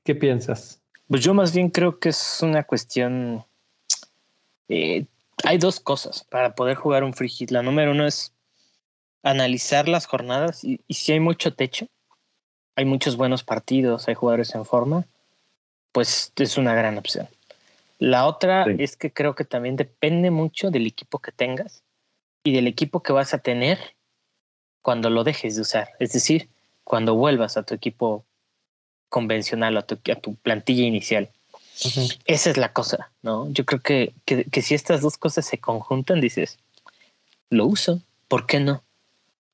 ¿Qué piensas? Pues yo más bien creo que es una cuestión. Eh, hay dos cosas para poder jugar un free hit. La número uno es analizar las jornadas y, si hay mucho techo, hay muchos buenos partidos, hay jugadores en forma, pues es una gran opción. La otra es que creo que también depende mucho del equipo que tengas y del equipo que vas a tener cuando lo dejes de usar. Es decir, cuando vuelvas a tu equipo convencional a tu, a tu plantilla inicial. Esa es la cosa, ¿no? Yo creo que, que, si estas dos cosas se conjuntan, dices, lo uso, ¿por qué no?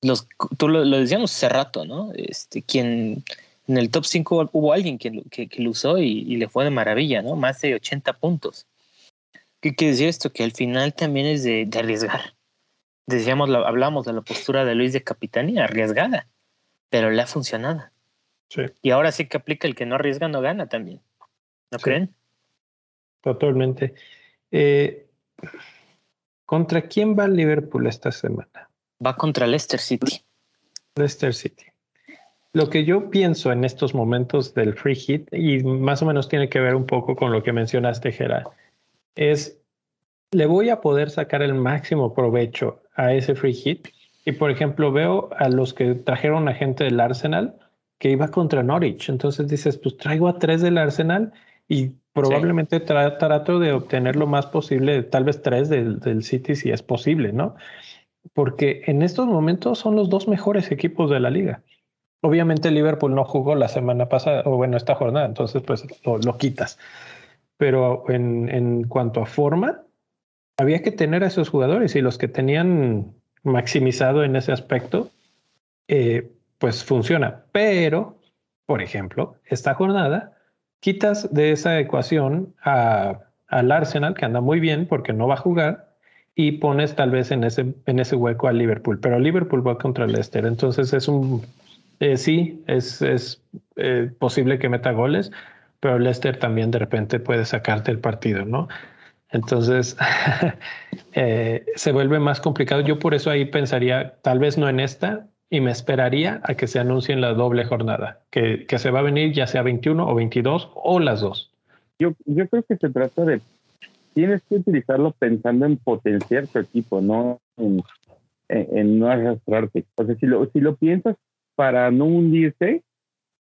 Los, tú lo, decíamos hace rato, ¿no? Este, quien en el top 5 hubo alguien que, que, lo usó y, le fue de maravilla, ¿no? Más de 80 puntos. ¿Qué quiere decir esto? Que al final también es de, de arriesgar. Decíamos, hablamos de la postura de Luis de Capitanía, arriesgada, pero le ha funcionado. Y ahora sí que aplica el que no arriesga no gana también. ¿No creen? Totalmente. Eh, ¿Contra quién va Liverpool esta semana? Va contra Leicester City. Leicester City. Lo que yo pienso en estos momentos del free hit, y más o menos tiene que ver un poco con lo que mencionaste, Gerard, es, le voy a poder sacar el máximo provecho a ese free hit. Y por ejemplo, veo a los que trajeron a gente del Arsenal, que iba contra Norwich. Entonces dices, pues traigo a tres del Arsenal y probablemente trato de obtener lo más posible, tal vez tres del, del City si es posible, ¿no? Porque en estos momentos son los dos mejores equipos de la liga. Obviamente Liverpool no jugó la semana pasada, o bueno, esta jornada, entonces pues lo, lo quitas. Pero en, en cuanto a forma, había que tener a esos jugadores y los que tenían maximizado en ese aspecto, eh, pues funciona. Pero, por ejemplo, esta jornada quitas de esa ecuación a, al Arsenal, que anda muy bien porque no va a jugar, y pones tal vez en ese, en ese hueco al Liverpool. Pero Liverpool va contra el Leicester, entonces es un Eh, sí, es, es eh, posible que meta goles, pero Leicester también de repente puede sacarte el partido, ¿no? Entonces [LAUGHS] eh, se vuelve más complicado. Yo por eso ahí pensaría, tal vez no en esta, y me esperaría a que se anuncie en la doble jornada, que, que se va a venir ya sea 21 o 22 o las dos. Yo, yo creo que se trata de, tienes que utilizarlo pensando en potenciar tu equipo, no en, en, no arrastrarte. O sea, si lo, si lo piensas para no hundirse,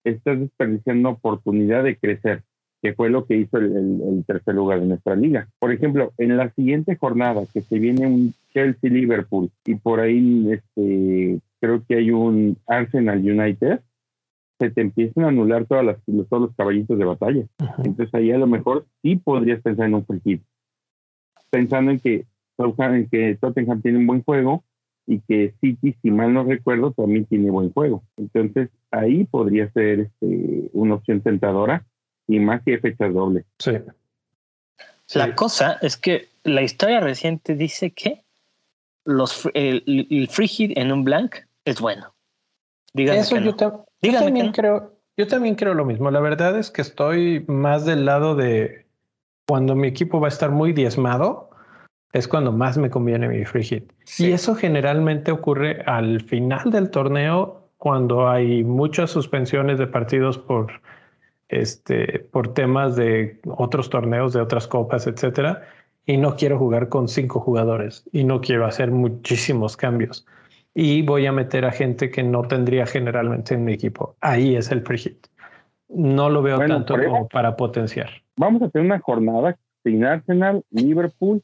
estás desperdiciando oportunidad de crecer, que fue lo que hizo el, tercer lugar de nuestra liga. Por ejemplo, en la siguiente jornada, que se viene un Chelsea-Liverpool y por ahí este, creo que hay un Arsenal United, se te empiezan a anular todas las, todos los caballitos de batalla. Entonces ahí a lo mejor sí podrías pensar en un free Pensando en que, en que Tottenham tiene un buen juego, y que City, si mal no recuerdo, también tiene buen juego. Entonces, ahí podría ser este, una opción tentadora y más que fechas dobles. Sí. La cosa es que la historia reciente dice que los, el, free hit en un blank es bueno. Eso yo, también creo, yo también creo lo mismo. La verdad es que estoy más del lado de cuando mi equipo va a estar muy diezmado, es cuando más me conviene mi free hit. Y eso generalmente ocurre al final del torneo cuando hay muchas suspensiones de partidos por, este, por temas de otros torneos, de otras copas, etcétera. Y no quiero jugar con cinco jugadores y no quiero hacer muchísimos cambios. Y voy a meter a gente que no tendría generalmente en mi equipo. Ahí es el free hit. No lo veo tanto como para potenciar. Vamos a tener una jornada sin Arsenal, Liverpool,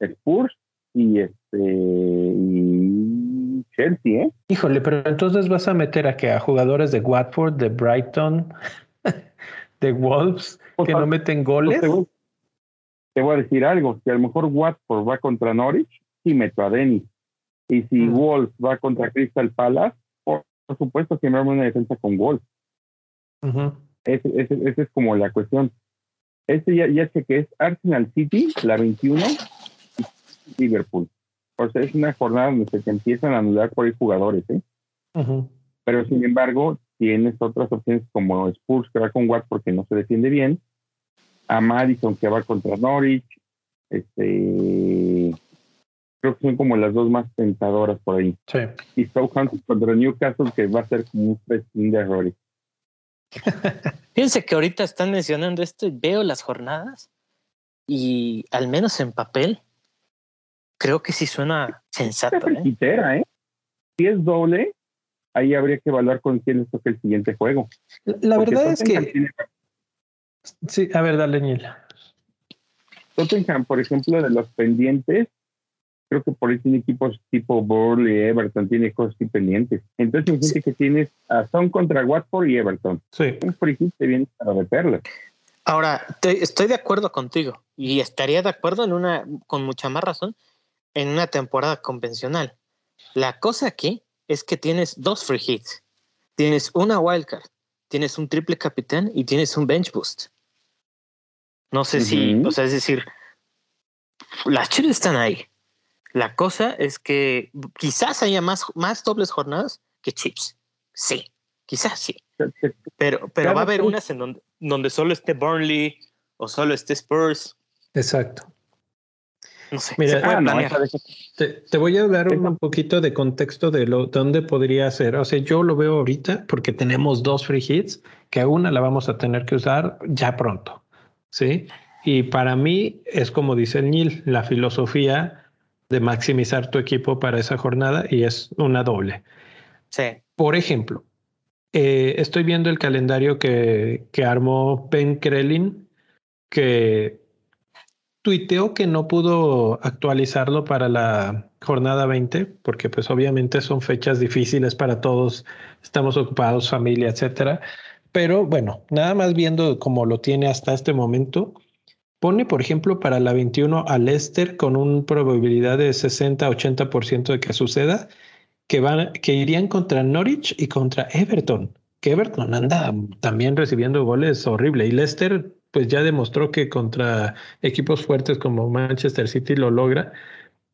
Spurs y este y Chelsea, ¿eh? Híjole, pero entonces vas a meter a que a jugadores de Watford, de Brighton, [LAUGHS] de Wolves, que no meten goles. te, voy, a decir algo, si a lo mejor Watford va contra Norwich, sí meto a Dennis. Y si mm. Wolves va contra Crystal Palace, por, supuesto que me arma una defensa con Wolves. Esa es como la cuestión. Este ya, ya sé que es Arsenal City, la 21, Liverpool. O sea, es una jornada donde se te empiezan a anular por ahí jugadores, ¿eh? Pero sin embargo, tienes otras opciones como Spurs que va con Watt porque no se defiende bien, a Madison que va contra Norwich, este creo que son como las dos más tentadoras por ahí. Sí. Y Southampton contra Newcastle que va a ser como un festín de errores. [LAUGHS] Fíjense que ahorita están mencionando esto y veo las jornadas y al menos en papel creo que sí suena sensato. ¿eh? ¿eh? Si es doble, ahí habría que evaluar con quién les toca el siguiente juego. La, verdad es que... Sí, a ver, dale, Niel. Tottenham, por ejemplo, de los pendientes, creo que por ahí tiene equipos tipo Burley, Everton, tiene cosas pendientes. Entonces, gente que tienes a Son contra Watford y Everton. Sí. Un free te viene para meterla. Ahora, estoy de acuerdo contigo y estaría de acuerdo en una, con mucha más razón, en una temporada convencional. La cosa aquí es que tienes dos free hits. Tienes una wildcard, tienes un triple capitán y tienes un bench boost. No sé si, o sea, es decir, las chips están ahí. La cosa es que quizás haya más, más dobles jornadas que chips. Sí, quizás sí. Pero, pero va a haber unas en donde, donde solo esté Burnley o solo esté Spurs. Exacto. Mira, ah, te, voy a dar un, poquito de contexto de lo dónde podría ser. O sea, yo lo veo ahorita porque tenemos dos free hits, que una la vamos a tener que usar ya pronto. Sí. Y para mí es como dice el Nil, la filosofía de maximizar tu equipo para esa jornada y es una doble. Sí. Por ejemplo, eh, estoy viendo el calendario que, que armó Ben Krellin, que tuiteó que no pudo actualizarlo para la jornada 20, porque pues obviamente son fechas difíciles para todos, estamos ocupados, familia, etcétera. Pero bueno, nada más viendo cómo lo tiene hasta este momento, pone, por ejemplo, para la 21 a Leicester con una probabilidad de 60-80% de que suceda, que, van, que irían contra Norwich y contra Everton. Que Everton anda también recibiendo goles horrible y Leicester pues ya demostró que contra equipos fuertes como Manchester City lo logra.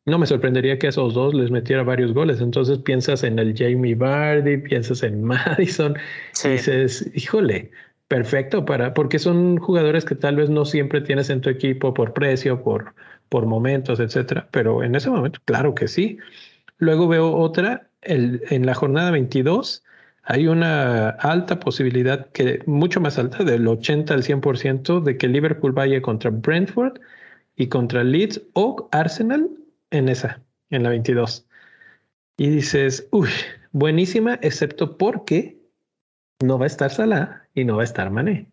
no me sorprendería que esos dos les metiera varios goles. Entonces piensas en el Jamie Vardy, piensas en [LAUGHS] Madison, y dices, híjole, perfecto para, porque son jugadores que tal vez no siempre tienes en tu equipo por precio, por, por momentos, etcétera. Pero en ese momento, claro que sí. Luego veo otra, el, en la jornada 22 hay una alta posibilidad, que mucho más alta, del 80 al 100% de que Liverpool vaya contra Brentford y contra Leeds o Arsenal en esa, en la 22. Y dices, uy, buenísima, excepto porque no va a estar Salah y no va a estar Mané.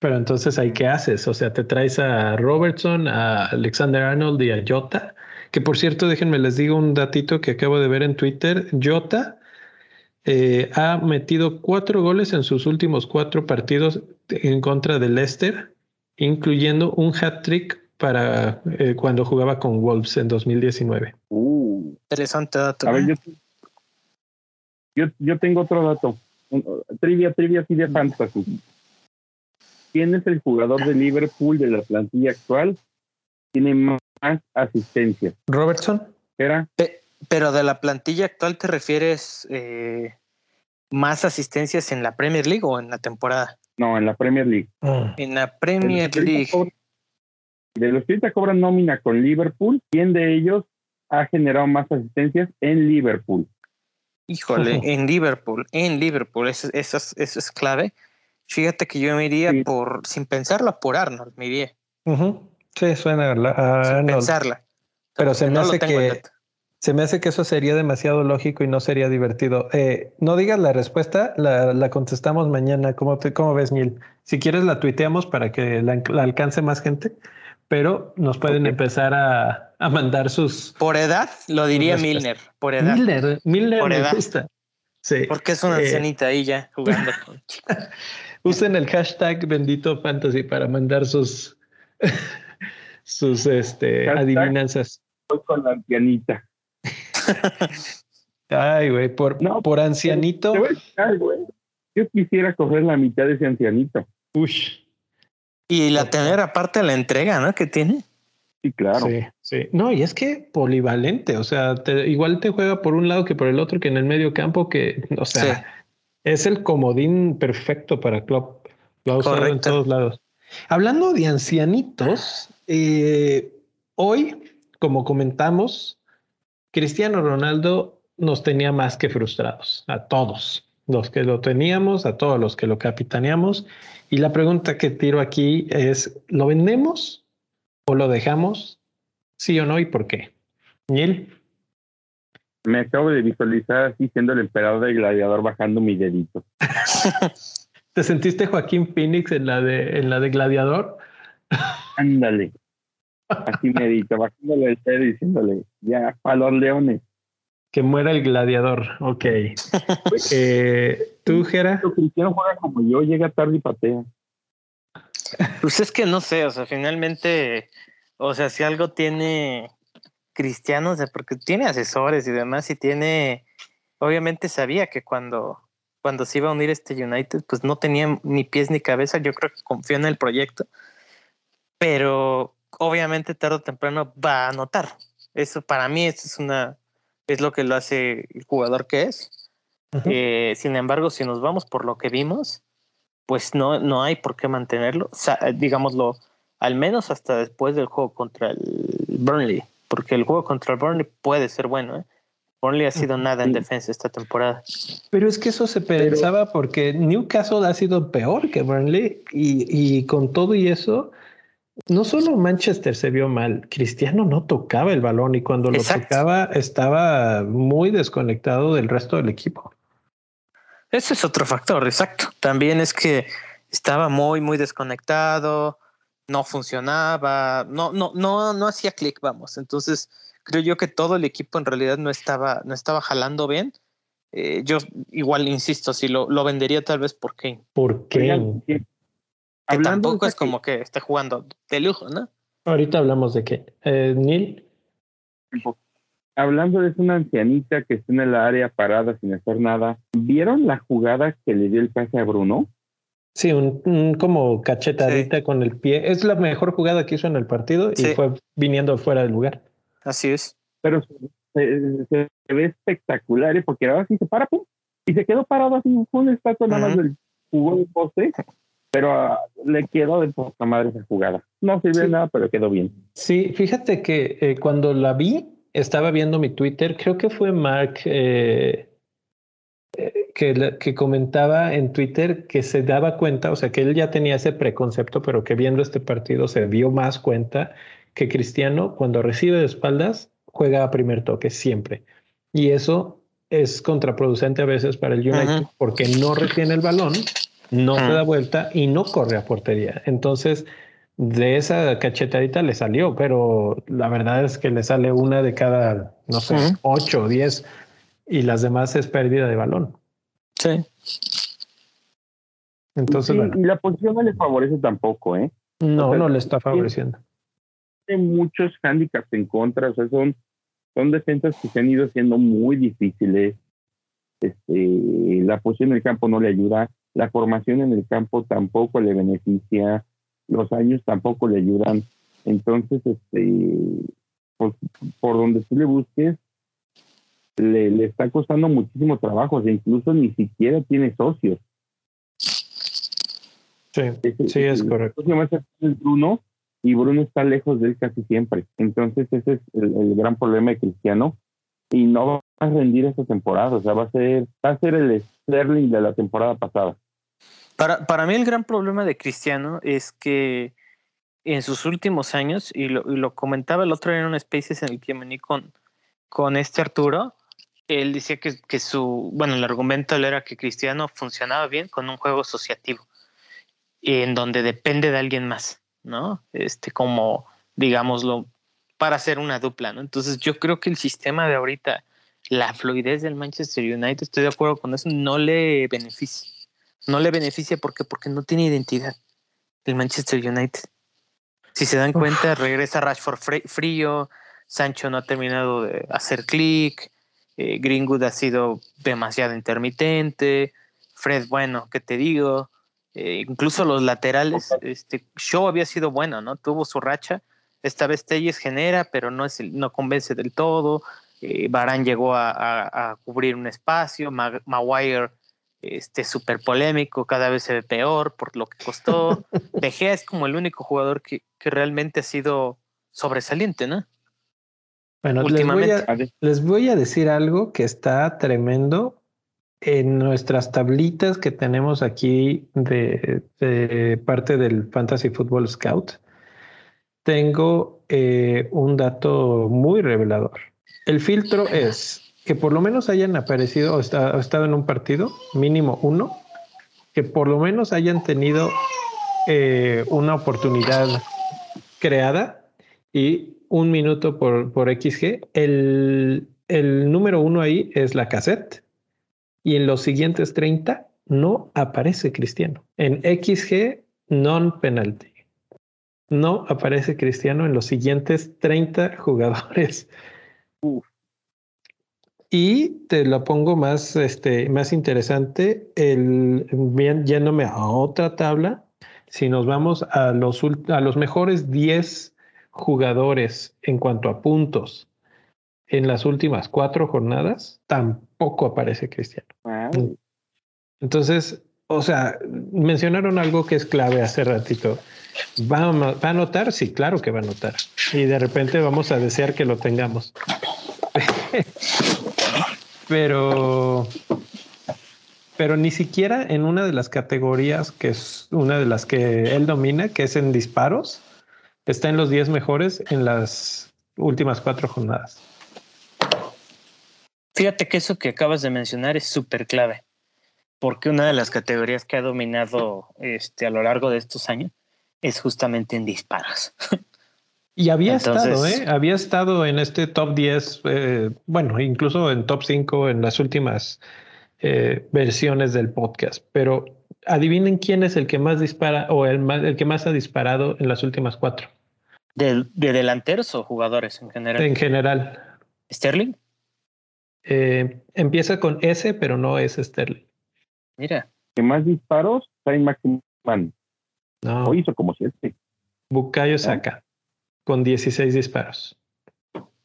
Pero entonces, ¿ahí qué haces? O sea, te traes a Robertson, a Alexander Arnold y a Jota. Que por cierto, déjenme les digo un datito que acabo de ver en Twitter. Jota eh, ha metido cuatro goles en sus últimos cuatro partidos en contra de Leicester, incluyendo un hat-trick para eh, cuando jugaba con Wolves en 2019. Uh, interesante dato. A ver, ¿eh? yo, yo, tengo otro dato. Trivia, trivia, de fantasy. ¿Quién es el jugador de Liverpool de la plantilla actual? Tiene más asistencia. Robertson. ¿Era? Pero de la plantilla actual te refieres eh, más asistencias en la Premier League o en la temporada? No, en la Premier League. Ah. En la Premier League. De los que ahorita cobran nómina con Liverpool, ¿quién de ellos ha generado más asistencias en Liverpool? Híjole, en Liverpool, en Liverpool, eso, eso, es, clave. Fíjate que yo me iría por, sin pensarlo, por Arnold, me iría. Sí, suena a Sin pensarla. Pero se me hace que se me hace que eso sería demasiado lógico y no sería divertido. Eh, no digas la respuesta, la, contestamos mañana. ¿Cómo, te, ¿Cómo ves, Neil? Si quieres, la tuiteamos para que la alcance más gente pero nos pueden empezar a, a, mandar sus... Por edad, lo diría Milner, por edad. Milner, Milner por me edad. gusta. Sí. Porque es una eh, ahí ya jugando [LAUGHS] con Usen el hashtag bendito fantasy para mandar sus [LAUGHS] sus este adivinanzas. con la ancianita. Ay, güey, por, no, por ancianito. Yo quisiera coger la mitad de ese ancianito. Ush. Y la tener aparte la entrega, ¿no? Que tiene. Sí, claro. Sí, sí. No, y es que polivalente, o sea, igual te juega por un lado que por el otro, que en el medio campo, que, o sea, es el comodín perfecto para Klopp. Lo ha usado en todos lados. Hablando de ancianitos, eh, hoy, como comentamos, Cristiano Ronaldo nos tenía más que frustrados, a todos los que lo teníamos, a todos los que lo capitaneamos. Y la pregunta que tiro aquí es, ¿lo vendemos o lo dejamos? ¿Sí o no y por qué? Neil. Me acabo de visualizar así siendo el emperador del gladiador bajando mi dedito. [LAUGHS] ¿Te sentiste Joaquín Phoenix en la de, en la de gladiador? Ándale. Así medito, bajándole el y diciéndole, ya, para los leones. Que muera el gladiador, ok. eh, ¿Tú, Jera? Cristiano juega como yo, llega tarde y patea. Pues es que no sé, o sea, finalmente, o sea, si algo tiene Cristiano, o sea, porque tiene asesores y demás, y tiene, obviamente sabía que cuando, cuando se iba a unir este United, pues no tenía ni pies ni cabeza, yo creo que confió en el proyecto, pero obviamente tarde o temprano va a notar. Eso para mí, eso es una, es lo que lo hace el jugador que es. Eh, sin embargo, si nos vamos por lo que vimos, pues no, no hay por qué mantenerlo, digámoslo, al menos hasta después del juego contra el Burnley, porque el juego contra el Burnley puede ser bueno. ¿eh? Burnley ha sido nada en defensa esta temporada. Pero es que eso se pensaba porque Newcastle ha sido peor que Burnley y, y con todo y eso, no solo Manchester se vio mal, Cristiano no tocaba el balón y cuando lo tocaba estaba muy desconectado del resto del equipo. Ese es otro factor, exacto. También es que estaba muy, muy desconectado, no funcionaba, no, no, no, no hacía clic, vamos. Entonces, creo yo que todo el equipo en realidad no estaba, no estaba jalando bien. Eh, yo igual insisto, si lo, lo vendería tal vez por Kane. ¿Por Que tampoco es como que esté jugando de lujo, ¿no? Ahorita hablamos de qué. Eh, Neil. Hablando de una ancianita que está en el área parada sin hacer nada, ¿vieron la jugada que le dio el pase a Bruno? Sí, un, como cachetadita con el pie. Es la mejor jugada que hizo en el partido y fue viniendo fuera del lugar. Así es. pero se, ve espectacular, ¿eh? porque ahora sí se para, pum, y se quedó parado así, fue un estatua nada más del jugó el poste, [LAUGHS] pero ah, le quedó de poca madre esa jugada. No sirvió de nada, pero quedó bien. Sí, fíjate que eh, cuando la vi, estaba viendo mi Twitter, creo que fue Mark eh, eh, que, que comentaba en Twitter que se daba cuenta, o sea, que él ya tenía ese preconcepto, pero que viendo este partido se dio más cuenta que Cristiano, cuando recibe de espaldas, juega a primer toque siempre. Y eso es contraproducente a veces para el United porque no retiene el balón, no se da vuelta y no corre a portería. Entonces, de esa cachetadita le salió, pero la verdad es que le sale una de cada, no sé, ocho o diez y las demás es pérdida de balón. Sí. Entonces, Y la posición no le favorece tampoco, ¿eh? No, no le está favoreciendo. Tiene muchos handicaps en contra, o sea, son, son defensas que se han ido siendo muy difíciles. Este, la posición en el campo no le ayuda, la formación en el campo tampoco le beneficia los años tampoco le ayudan. Entonces, este, pues, por donde tú le busques, le, le, está costando muchísimo trabajo, o incluso ni siquiera tiene socios. Sí, sí, es correcto. Es Bruno y Bruno está lejos de él casi siempre. Entonces, ese es el, gran problema de Cristiano y no va a rendir esta temporada, o sea, va a ser, va a ser el Sterling de la temporada pasada. Para, para mí el gran problema de Cristiano es que en sus últimos años, y lo, lo comentaba el otro día en un Spaces en el que vení con, con este Arturo, él decía que, que, su, bueno, el argumento era que Cristiano funcionaba bien con un juego asociativo, en donde depende de alguien más, ¿no? Este, como, digámoslo, para hacer una dupla, ¿no? Entonces yo creo que el sistema de ahorita, la fluidez del Manchester United, estoy de acuerdo con eso, no le beneficia no le beneficia porque porque no tiene identidad el Manchester United. Si se dan cuenta, regresa Rashford frío, Sancho no ha terminado de hacer clic, eh, Greenwood ha sido demasiado intermitente, Fred, bueno, ¿qué te digo? Eh, incluso los laterales, este, Show había sido bueno, ¿no? Tuvo su racha. Esta vez Telles genera, pero no, es no convence del todo. Eh, Barán llegó a, cubrir un espacio. Maguire este súper polémico, cada vez se ve peor por lo que costó. [LAUGHS] De Gea es como el único jugador que, que realmente ha sido sobresaliente, ¿no? Bueno, Les, les voy, a, decir algo que está tremendo en nuestras tablitas que tenemos aquí de, de parte del Fantasy Football Scout. Tengo eh, un dato muy revelador. El filtro es que por lo menos hayan aparecido o, estado en un partido, mínimo uno, que por lo menos hayan tenido eh, una oportunidad creada y un minuto por, por XG. El, el número uno ahí es la cassette y en los siguientes 30 no aparece Cristiano. En XG, non-penalty. No aparece Cristiano en los siguientes 30 jugadores. Uf. Y te lo pongo más, este, más interesante, el, bien, yéndome a otra tabla, si nos vamos a los, a los mejores 10 jugadores en cuanto a puntos en las últimas cuatro jornadas, tampoco aparece Cristiano. Entonces, o sea, mencionaron algo que es clave hace ratito. ¿Va, ¿Va a notar? Sí, claro que va a notar. Y de repente vamos a desear que lo tengamos. Pero pero ni siquiera en una de las categorías que es una de las que él domina, que es en disparos, está en los 10 mejores en las últimas cuatro jornadas. Fíjate que eso que acabas de mencionar es súper clave, porque una de las categorías que ha dominado este, a lo largo de estos años es justamente en disparos. [LAUGHS] Y había estado, ¿eh? Había estado en este top 10, eh, bueno, incluso en top 5 en las últimas eh, versiones del podcast. Pero adivinen quién es el que más dispara o el, el que más ha disparado en las últimas cuatro. ¿De, delanteros o jugadores en general? En general. ¿Sterling? Eh, empieza con S, pero no es Sterling. Mira. ¿Qué más disparos? Hay Maximan. No. O hizo como siete. Bukayo Saka con 16 disparos.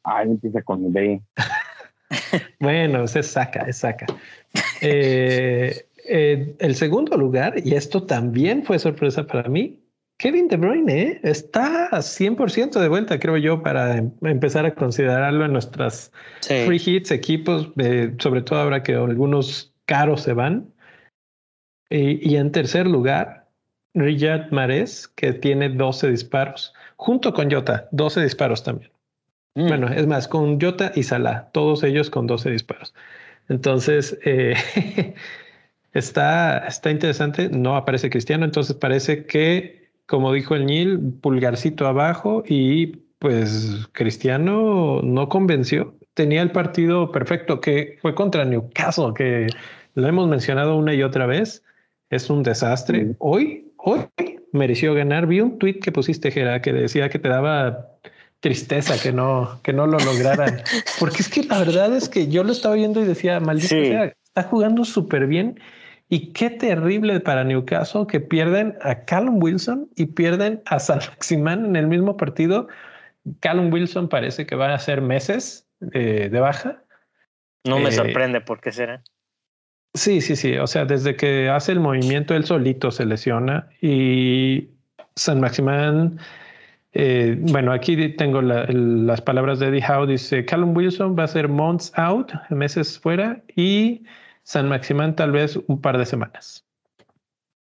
Ah, empieza con B. [LAUGHS] bueno, se saca, es saca. Eh, eh, el segundo lugar, y esto también fue sorpresa para mí, Kevin De Bruyne ¿eh? está 100% de vuelta, creo yo, para em, empezar a considerarlo en nuestras free hits, equipos, sobre todo ahora que algunos caros se van. Y, en tercer lugar, Riyad Mahrez, que tiene 12 disparos, junto con Jota, 12 disparos también. Mm. Bueno, es más, con Jota y Salah, todos ellos con 12 disparos. Entonces, eh, [LAUGHS] está, está interesante. No aparece Cristiano, entonces parece que, como dijo el Nil, pulgarcito abajo y pues Cristiano no convenció. Tenía el partido perfecto que fue contra Newcastle, que lo hemos mencionado una y otra vez. Es un desastre. Hoy, hoy mereció ganar. Vi un tweet que pusiste, Gera, que decía que te daba tristeza que no, que no lo lograran. [LAUGHS] Porque es que la verdad es que yo lo estaba viendo y decía, maldito sea, está jugando súper bien. Y qué terrible para Newcastle que pierden a Callum Wilson y pierden a San Maximán en el mismo partido. Callum Wilson parece que va a ser meses de baja. No me eh, sorprende por qué será. Sí, sí, sí. O sea, desde que hace el movimiento, él solito se lesiona y San Maximán eh, bueno, aquí tengo las palabras de Eddie Howe. Dice, Callum Wilson va a ser months out, meses fuera, y San Maximán tal vez un par de semanas.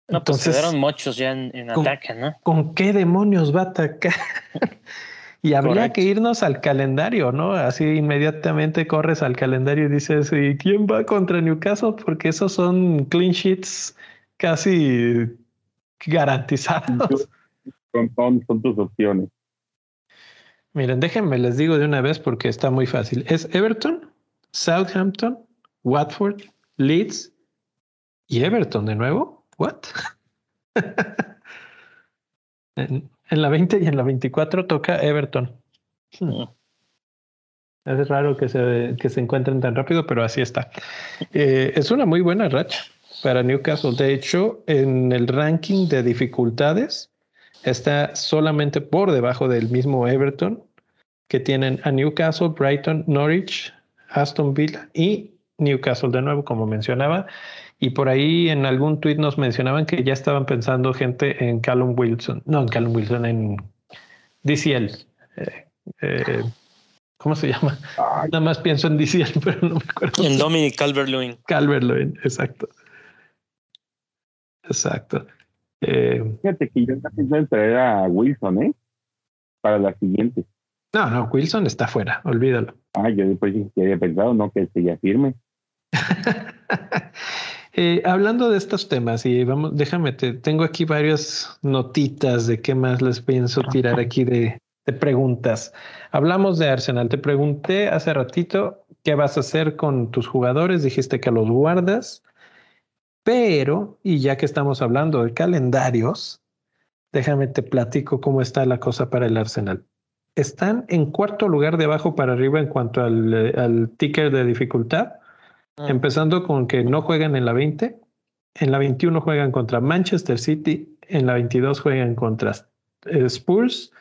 No, pues Entonces, muchos ya en, ataque, ¿no? ¿Con qué demonios va a atacar? [LAUGHS] y habría que irnos al calendario, ¿no? Así inmediatamente corres al calendario y dices, ¿y quién va contra Newcastle? Porque esos son clean sheets casi garantizados son, son tus opciones. Miren, déjenme les digo de una vez porque está muy fácil. Es Everton, Southampton, Watford, Leeds y Everton de nuevo. ¿What? [LAUGHS] en, la 20 y en la 24 toca Everton. Hmm. Es raro que se, que se encuentren tan rápido, pero así está. Eh, es una muy buena racha para Newcastle. De hecho, en el ranking de dificultades, está solamente por debajo del mismo Everton, que tienen a Newcastle, Brighton, Norwich, Aston Villa y Newcastle de nuevo, como mencionaba. Y por ahí en algún tuit nos mencionaban que ya estaban pensando gente en Callum Wilson, no en Callum Wilson, en DCL. Eh, eh, ¿Cómo se llama? Nada más pienso en DCL, [LAUGHS] pero no me acuerdo. En Dominic Calvert-Lewin. Calvert-Lewin, exacto. Exacto. Eh, Fíjate que yo pensando en traer a Wilson, ¿eh? Para la siguiente. No, no, Wilson está fuera, olvídalo. Ah, yo después que había pensado, no, que seguía firme. [LAUGHS] Eh, hablando de estos temas, y vamos, déjame, te, tengo aquí varias notitas de qué más les pienso tirar aquí de, de preguntas. Hablamos de Arsenal. Te pregunté hace ratito qué vas a hacer con tus jugadores. Dijiste que los guardas. Pero, y ya que estamos hablando de calendarios, déjame te platico cómo está la cosa para el Arsenal. Están en cuarto lugar de abajo para arriba en cuanto al, al ticker de dificultad. Empezando con que no juegan en la 20, en la 21 juegan contra Manchester City, en la 22 juegan contra eh, Spurs,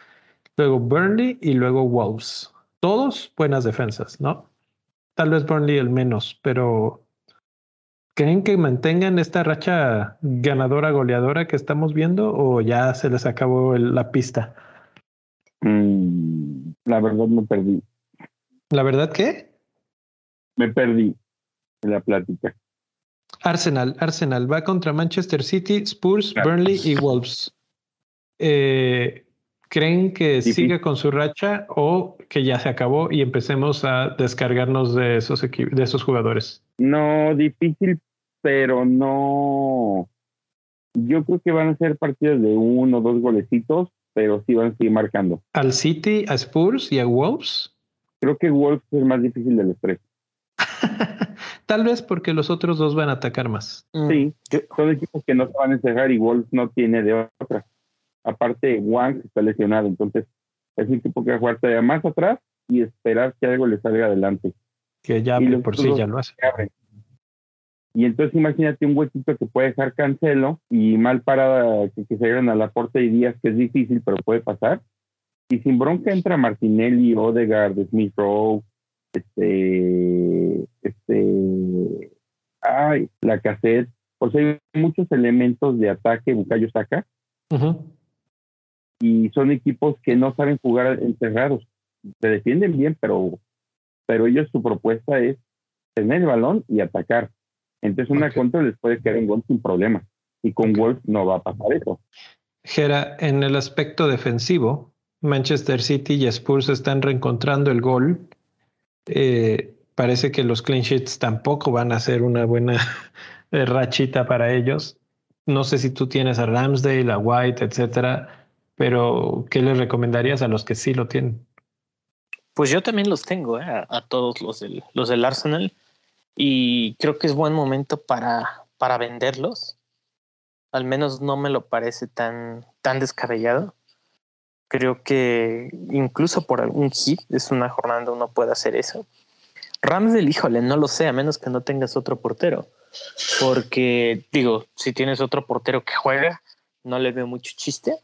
luego Burnley y luego Wolves. Todos buenas defensas, ¿no? Tal vez Burnley el menos, pero ¿Creen que mantengan esta racha ganadora goleadora que estamos viendo o ya se les acabó la pista? Mm, la verdad me perdí. ¿La verdad qué? Me perdí en la plática. Arsenal, Arsenal va contra Manchester City, Spurs, Burnley y Wolves. Eh, ¿Creen que siga con su racha o que ya se acabó y empecemos a descargarnos de esos, de esos jugadores? No, difícil, pero no. Yo creo que van a ser partidos de uno o dos golecitos, pero sí van a seguir marcando. ¿Al City, a Spurs y a Wolves? Creo que Wolves es el más difícil de los tres. [LAUGHS] Tal vez porque los otros dos van a atacar más. Sí, son equipos que no se van a encerrar y Wolves no tiene de otra. Aparte, Wang está lesionado, entonces es un equipo que va a jugar todavía más atrás y esperar que algo le salga adelante. Que ya por sí ya lo hace. Y entonces imagínate un huequito que puede dejar Cancelo y mal para que, se vayan a la porta y días que es difícil, pero puede pasar. y sin bronca entra Martinelli, Odegaard, Smith Rowe, este, este, ay, la cassette, o sea, hay muchos elementos de ataque, Bucayo saca, y son equipos que no saben jugar encerrados, se defienden bien, pero, pero ellos su propuesta es tener el balón y atacar. Entonces una contra les puede quedar en gol sin problema. Y con Wolf no va a pasar eso. Gera, en el aspecto defensivo, Manchester City y Spurs están reencontrando el gol. Eh, parece que los clean sheets tampoco van a ser una buena [LAUGHS] rachita para ellos. No sé si tú tienes a Ramsdale, a White, etcétera, pero ¿qué les recomendarías a los que sí lo tienen? Pues yo también los tengo, eh, a, todos los del, Arsenal, y creo que es buen momento para, para venderlos al menos no me lo parece tan, tan descabellado. Creo que incluso por algún hit es una jornada donde uno puede hacer eso. Rams del híjole, no lo sé, a menos que no tengas otro portero. Porque, digo, si tienes otro portero que juega, no le veo mucho chiste.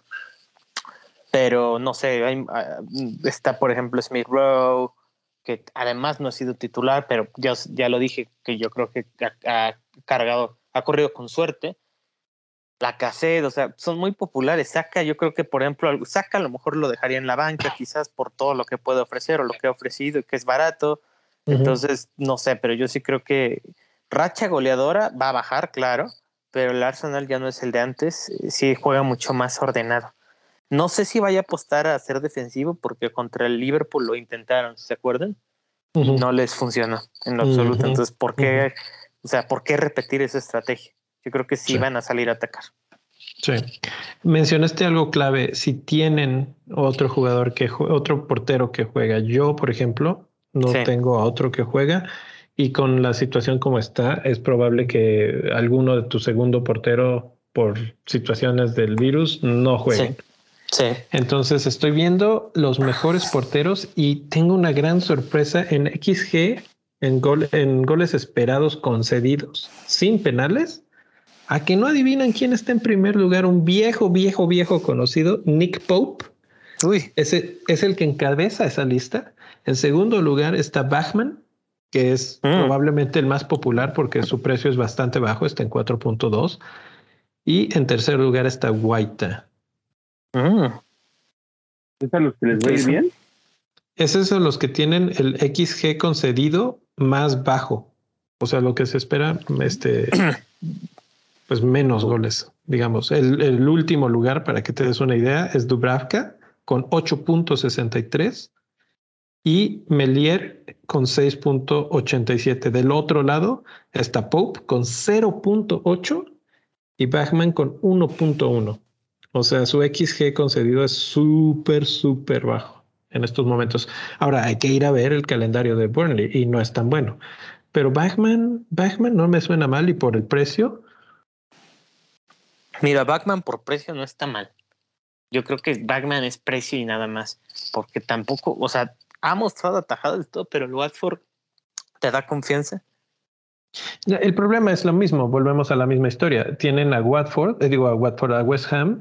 Pero no sé, ah, está por ejemplo Smith Rowe, que además no ha sido titular, pero ya, ya lo dije, que yo creo que ha cargado, ha corrido con suerte la cassette, o sea, son muy populares. Saca, yo creo que, por ejemplo, Saca a lo mejor lo dejaría en la banca, quizás por todo lo que puede ofrecer o lo que ha ofrecido que es barato. Entonces, no sé, pero yo sí creo que racha goleadora va a bajar, claro, pero el Arsenal ya no es el de antes, eh, sí juega mucho más ordenado. No sé si vaya a apostar a ser defensivo porque contra el Liverpool lo intentaron, ¿se acuerdan? No les funcionó en lo absoluto. Entonces, ¿por qué, o sea, por qué repetir esa estrategia? Yo creo que sí, van a salir a atacar. Sí. Mencionaste algo clave. Si tienen otro jugador que otro portero que juega, yo, por ejemplo, no tengo a otro que juega y con la situación como está, es probable que alguno de tu segundo portero por situaciones del virus no juegue. Sí. Entonces estoy viendo los mejores porteros y tengo una gran sorpresa en XG en, gol, en goles esperados concedidos sin penales a que no adivinan quién está en primer lugar, un viejo, viejo, viejo conocido, Nick Pope. Uy. Ese es el que encabeza esa lista. En segundo lugar está Bachman, que es mm. probablemente el más popular porque su precio es bastante bajo, está en 4.2. Y en tercer lugar está Guaita. Mm. ¿Es a los que les va bien? Es a los que tienen el XG concedido más bajo. O sea, lo que se espera, este [CLEARS THROAT] pues menos goles, digamos. El, último lugar, para que te des una idea, es Dubravka con 8.63 y Melier con 6.87. Del otro lado está Pope con 0.8 y Bachman con 1.1. O sea, su XG concedido es súper, súper bajo en estos momentos. Ahora hay que ir a ver el calendario de Burnley y no es tan bueno. Pero Bachman, Bachman no me suena mal y por el precio, Mira, Backman por precio no está mal. Yo creo que Backman es precio y nada más, porque tampoco, o sea, ha mostrado atajado todo, pero el Watford te da confianza. El problema es lo mismo, volvemos a la misma historia. Tienen a Watford, eh, digo a Watford, a West Ham,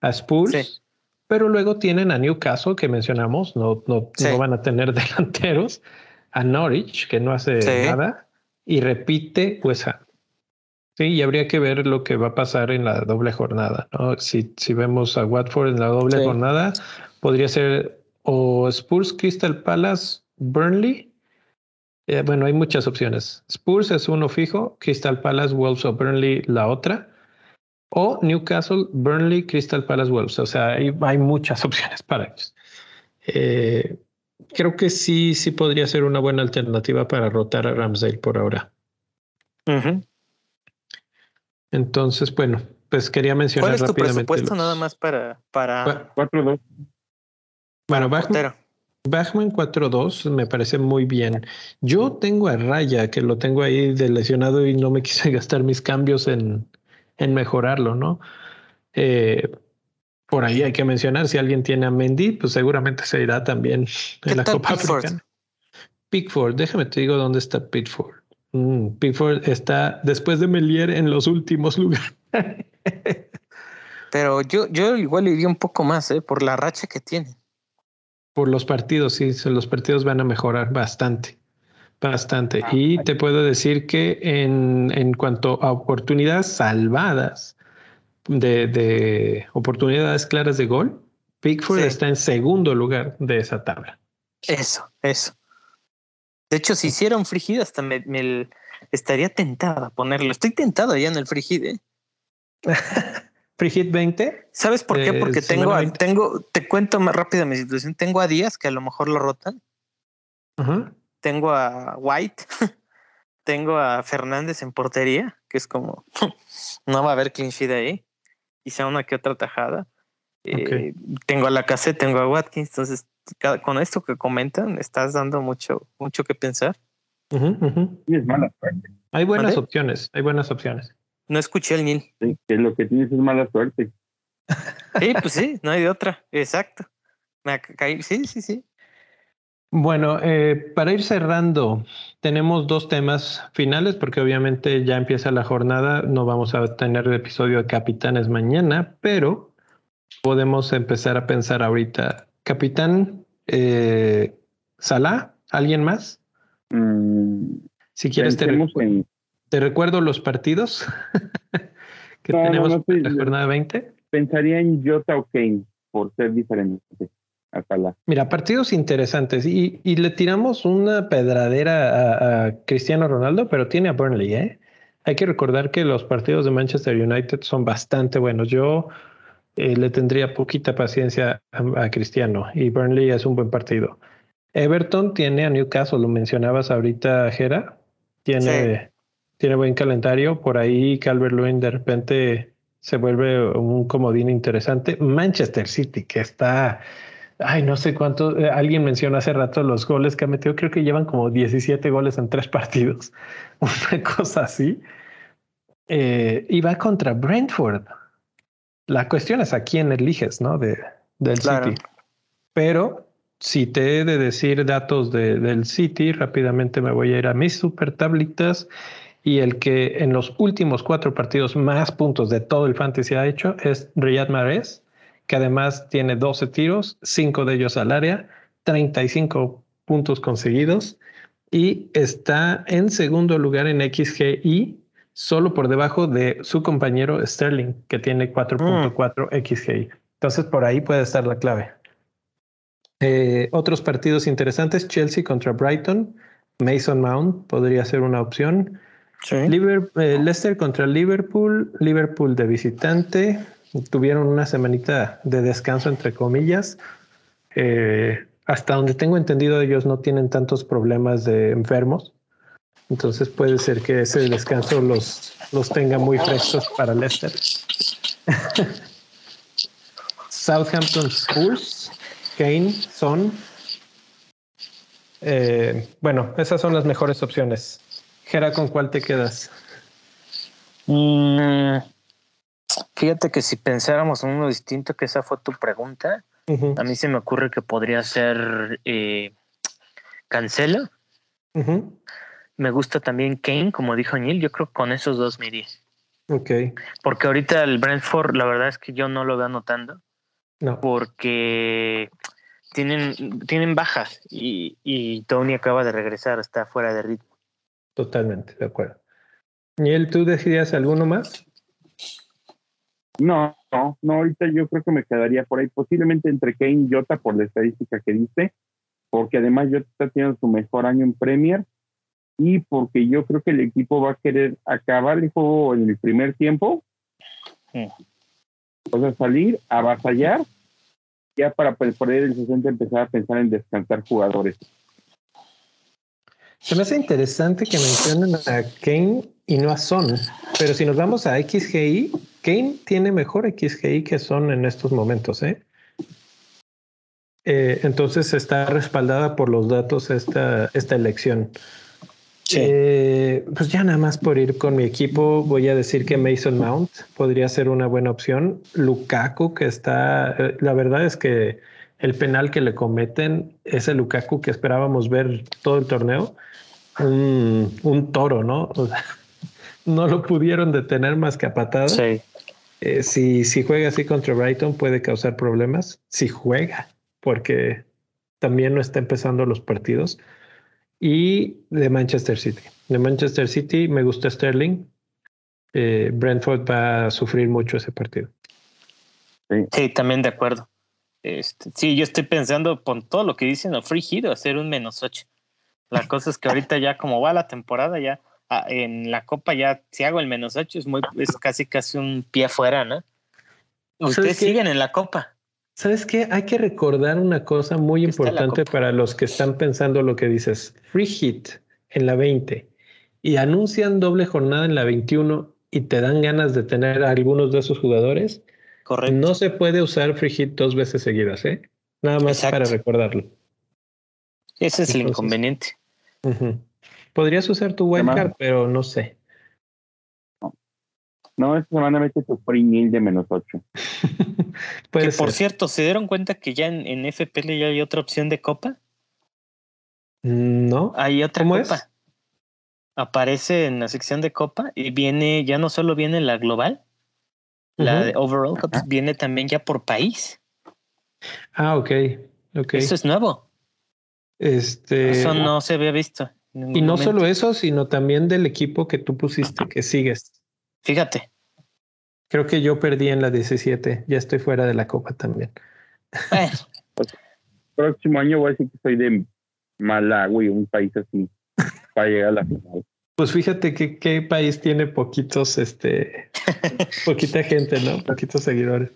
a Spurs, pero luego tienen a Newcastle, que mencionamos, no, no, no van a tener [LAUGHS] delanteros, a Norwich, que no hace nada, y repite West Ham. Sí, y habría que ver lo que va a pasar en la doble jornada. ¿no? Si, si vemos a Watford en la doble jornada, podría ser o Spurs, Crystal Palace, Burnley. Eh, bueno, hay muchas opciones. Spurs es uno fijo, Crystal Palace, Wolves o Burnley la otra. O Newcastle, Burnley, Crystal Palace, Wolves. O sea, hay, hay muchas [LAUGHS] opciones para ellos. Eh, creo que sí, sí podría ser una buena alternativa para rotar a Ramsdale por ahora. Entonces, bueno, pues quería mencionar ¿Cuál es tu presupuesto nada más para para 4-2? Bueno, Bachman, Bachman 4-2 me parece muy bien. Yo tengo a Raya, que lo tengo ahí de lesionado y no me [LAUGHS] quise gastar mis cambios en, en mejorarlo, ¿no? Eh, por ahí hay que mencionar, si alguien tiene a Mendy, pues seguramente se irá también [LAUGHS] en la Copa Africana. Pickford, déjame te digo dónde está Pickford. Mm, Pickford está después de Melier en los últimos [LAUGHS] lugares. Pero yo, yo igual iría un poco más, ¿eh? por la racha que tiene. Por los partidos, sí, los partidos van a mejorar bastante. Bastante. Ah, y te puedo decir que en, en cuanto a oportunidades salvadas, de, de oportunidades claras de gol, Pickford está en segundo lugar de esa tabla. Eso, eso. De hecho, si hiciera un frigid, hasta me, estaría tentado a ponerlo. Estoy tentado ya en el frigid, ¿eh? [LAUGHS] Frigid 20. ¿Sabes por qué? Eh, Porque tengo, tengo, te cuento más rápido mi situación. Tengo a Díaz, que a lo mejor lo rotan. Tengo a White. [LAUGHS] tengo a Fernández en portería, que es como, [LAUGHS] no va a haber clean sheet ahí. Quizá una que otra tajada. Eh, tengo a la cassette, tengo a Watkins, entonces con esto que comentan, estás dando mucho, mucho que pensar. es mala suerte. Hay buenas opciones, hay buenas opciones. No escuché al Nil. que lo que tienes es mala suerte. [LAUGHS] Sí, pues sí, no hay de otra. Exacto. Me caí. Sí, sí, sí. Bueno, eh, para ir cerrando, tenemos dos temas finales porque obviamente ya empieza la jornada, no vamos a tener el episodio de Capitanes mañana, pero podemos empezar a pensar ahorita, Capitán eh, Salah, ¿alguien más? Mm, si quieres te, te, recuerdo los partidos [LAUGHS] que tenemos en la jornada 20. Pensaría en Jota o Kane por ser diferentes. Mira, partidos interesantes y, le tiramos una pedradera a, Cristiano Ronaldo, pero tiene a Burnley, ¿eh? Hay que recordar que los partidos de Manchester United son bastante buenos. Yo eh, le tendría poquita paciencia a, Cristiano y Burnley es un buen partido. Everton tiene a Newcastle, lo mencionabas ahorita, Jera. Tiene, tiene buen calendario. Por ahí Calvert Lewin de repente se vuelve un comodín interesante. Manchester City, que está ay, no sé cuánto, eh, alguien mencionó hace rato los goles que ha metido, creo que llevan como 17 goles en tres [LAUGHS] partidos, una cosa así. Eh, y va contra Brentford. La cuestión es a quién eliges, ¿no? De, del City. Pero si te he de decir datos de, del City, rápidamente me voy a ir a mis super tablitas. Y el que en los últimos cuatro partidos más puntos de todo el fantasy ha hecho es Riyad Mahrez que además tiene 12 tiros, 5 de ellos al área, 35 puntos conseguidos y está en segundo lugar en XGI, solo por debajo de su compañero Sterling, que tiene 4.4 mm. XGI. Entonces por ahí puede estar la clave. Eh, otros partidos interesantes, Chelsea contra Brighton, Mason Mount podría ser una opción. Eh, Leicester contra Liverpool, Liverpool de visitante, tuvieron una semanita de descanso, entre comillas. Eh, hasta donde tengo entendido, ellos no tienen tantos problemas de enfermos. Entonces puede ser que ese descanso los, los tenga muy frescos para Leicester. [LAUGHS] Southampton Schools, Kane, Son. Eh, bueno, esas son las mejores opciones. Gera, ¿con cuál te quedas? Mm, Fíjate que si pensáramos en uno distinto, que esa fue tu pregunta, a mí se me ocurre que podría ser eh, Cancela. Me gusta también Kane, como dijo Neil. Yo creo que con esos dos me iría. Ok. Porque ahorita el Brentford, la verdad es que yo no lo veo notando. No. Porque tienen, tienen bajas y, y Tony acaba de regresar, está fuera de ritmo. Totalmente, de acuerdo. Neil, ¿tú decidías alguno más? No, no, no, ahorita yo creo que me quedaría por ahí, posiblemente entre Kane y Jota por la estadística que dice, porque además Jota está teniendo su mejor año en Premier y porque yo creo que el equipo va a querer acabar el juego en el primer tiempo, o sea, salir, avasallar, ya para poder el 60 empezar a pensar en descansar jugadores. Se me hace interesante que mencionen a Kane y no a Son, pero si nos vamos a XGI, Kane tiene mejor XGI que son en estos momentos, ¿eh? ¿eh? entonces está respaldada por los datos esta, esta elección. Eh, pues ya nada más por ir con mi equipo, voy a decir que Mason Mount podría ser una buena opción. Lukaku, que está, eh, la verdad es que el penal que le cometen es el Lukaku que esperábamos ver todo el torneo. Un, un toro, ¿no? [LAUGHS] no lo pudieron detener más que a patadas. Sí. Eh, si, si juega así contra Brighton puede causar problemas. Si juega, porque también no está empezando los partidos. Y de Manchester City. De Manchester City me gusta Sterling. Eh, Brentford va a sufrir mucho ese partido. Sí, también de acuerdo. Este, sí, yo estoy pensando con todo lo que dicen, a free hit hacer un menos 8. La cosa es que ahorita ya como va la temporada, ya ah, en la copa ya si hago el menos 8 es muy es casi casi un pie afuera, ¿no? Ustedes siguen en la copa. ¿Sabes qué? Hay que recordar una cosa muy importante para los que están pensando lo que dices. Free hit en la 20 y anuncian doble jornada en la 21 y te dan ganas de tener a algunos de esos jugadores. Correcto. No se puede usar free hit dos veces seguidas, ¿eh? Nada más para recordarlo. Ese es el inconveniente. Podrías usar tu wildcard, pero no sé. No, esta semana mete tu free mil de menos 8. [LAUGHS] por cierto, ¿se dieron cuenta que ya en, en, FPL ya hay otra opción de copa? Mm, no. Hay otra copa. Aparece en la sección de copa y viene, ya no solo viene la global, la de overall viene también ya por país. Ah, ok. okay. Eso es nuevo. Este. Eso no se había visto. Y no solo eso, sino también del equipo que tú pusiste, que sigues. Fíjate. Creo que yo perdí en la 17. Ya estoy fuera de la copa también. Bueno. Pues, próximo año voy a decir que soy de Malawi, un país así, para llegar a la final. Pues fíjate que qué país tiene poquitos, este, [LAUGHS] poquita gente, ¿no? Poquitos seguidores.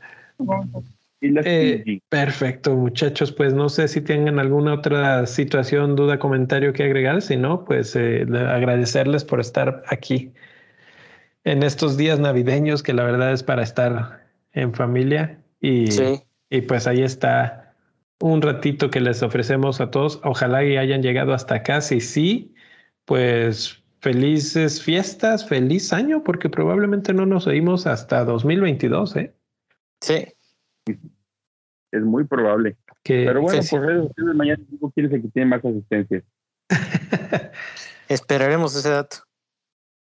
Eh, perfecto, muchachos. Pues no sé si tengan alguna otra situación, duda, comentario que agregar. Si no, pues eh, agradecerles por estar aquí en estos días navideños, que la verdad es para estar en familia. Y, y pues ahí está un ratito que les ofrecemos a todos. Ojalá y hayan llegado hasta acá. Si sí, pues felices fiestas, feliz año, porque probablemente no nos oímos hasta 2022, ¿eh? Sí. Es muy probable. Pero bueno, por eso mañana quiere que tiene más asistencias. [LAUGHS] Esperaremos ese dato.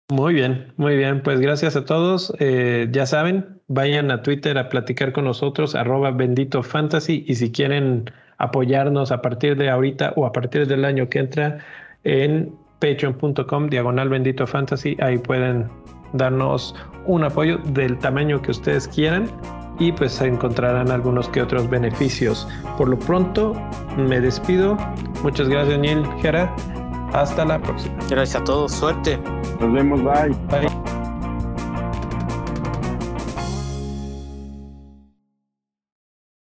Muy bien, muy bien. Pues gracias a todos. Eh, ya saben, vayan a Twitter a platicar con nosotros, arroba bendito fantasy. Y si quieren apoyarnos a partir de ahorita o a partir del año que entra en patreon.com diagonal bendito fantasy, ahí pueden darnos un apoyo del tamaño que ustedes quieran y pues encontrarán algunos que otros beneficios. Por lo pronto, me despido. Muchas gracias, Neil Gera. Hasta la próxima. Gracias a todos. Suerte. Nos vemos. Bye. Bye.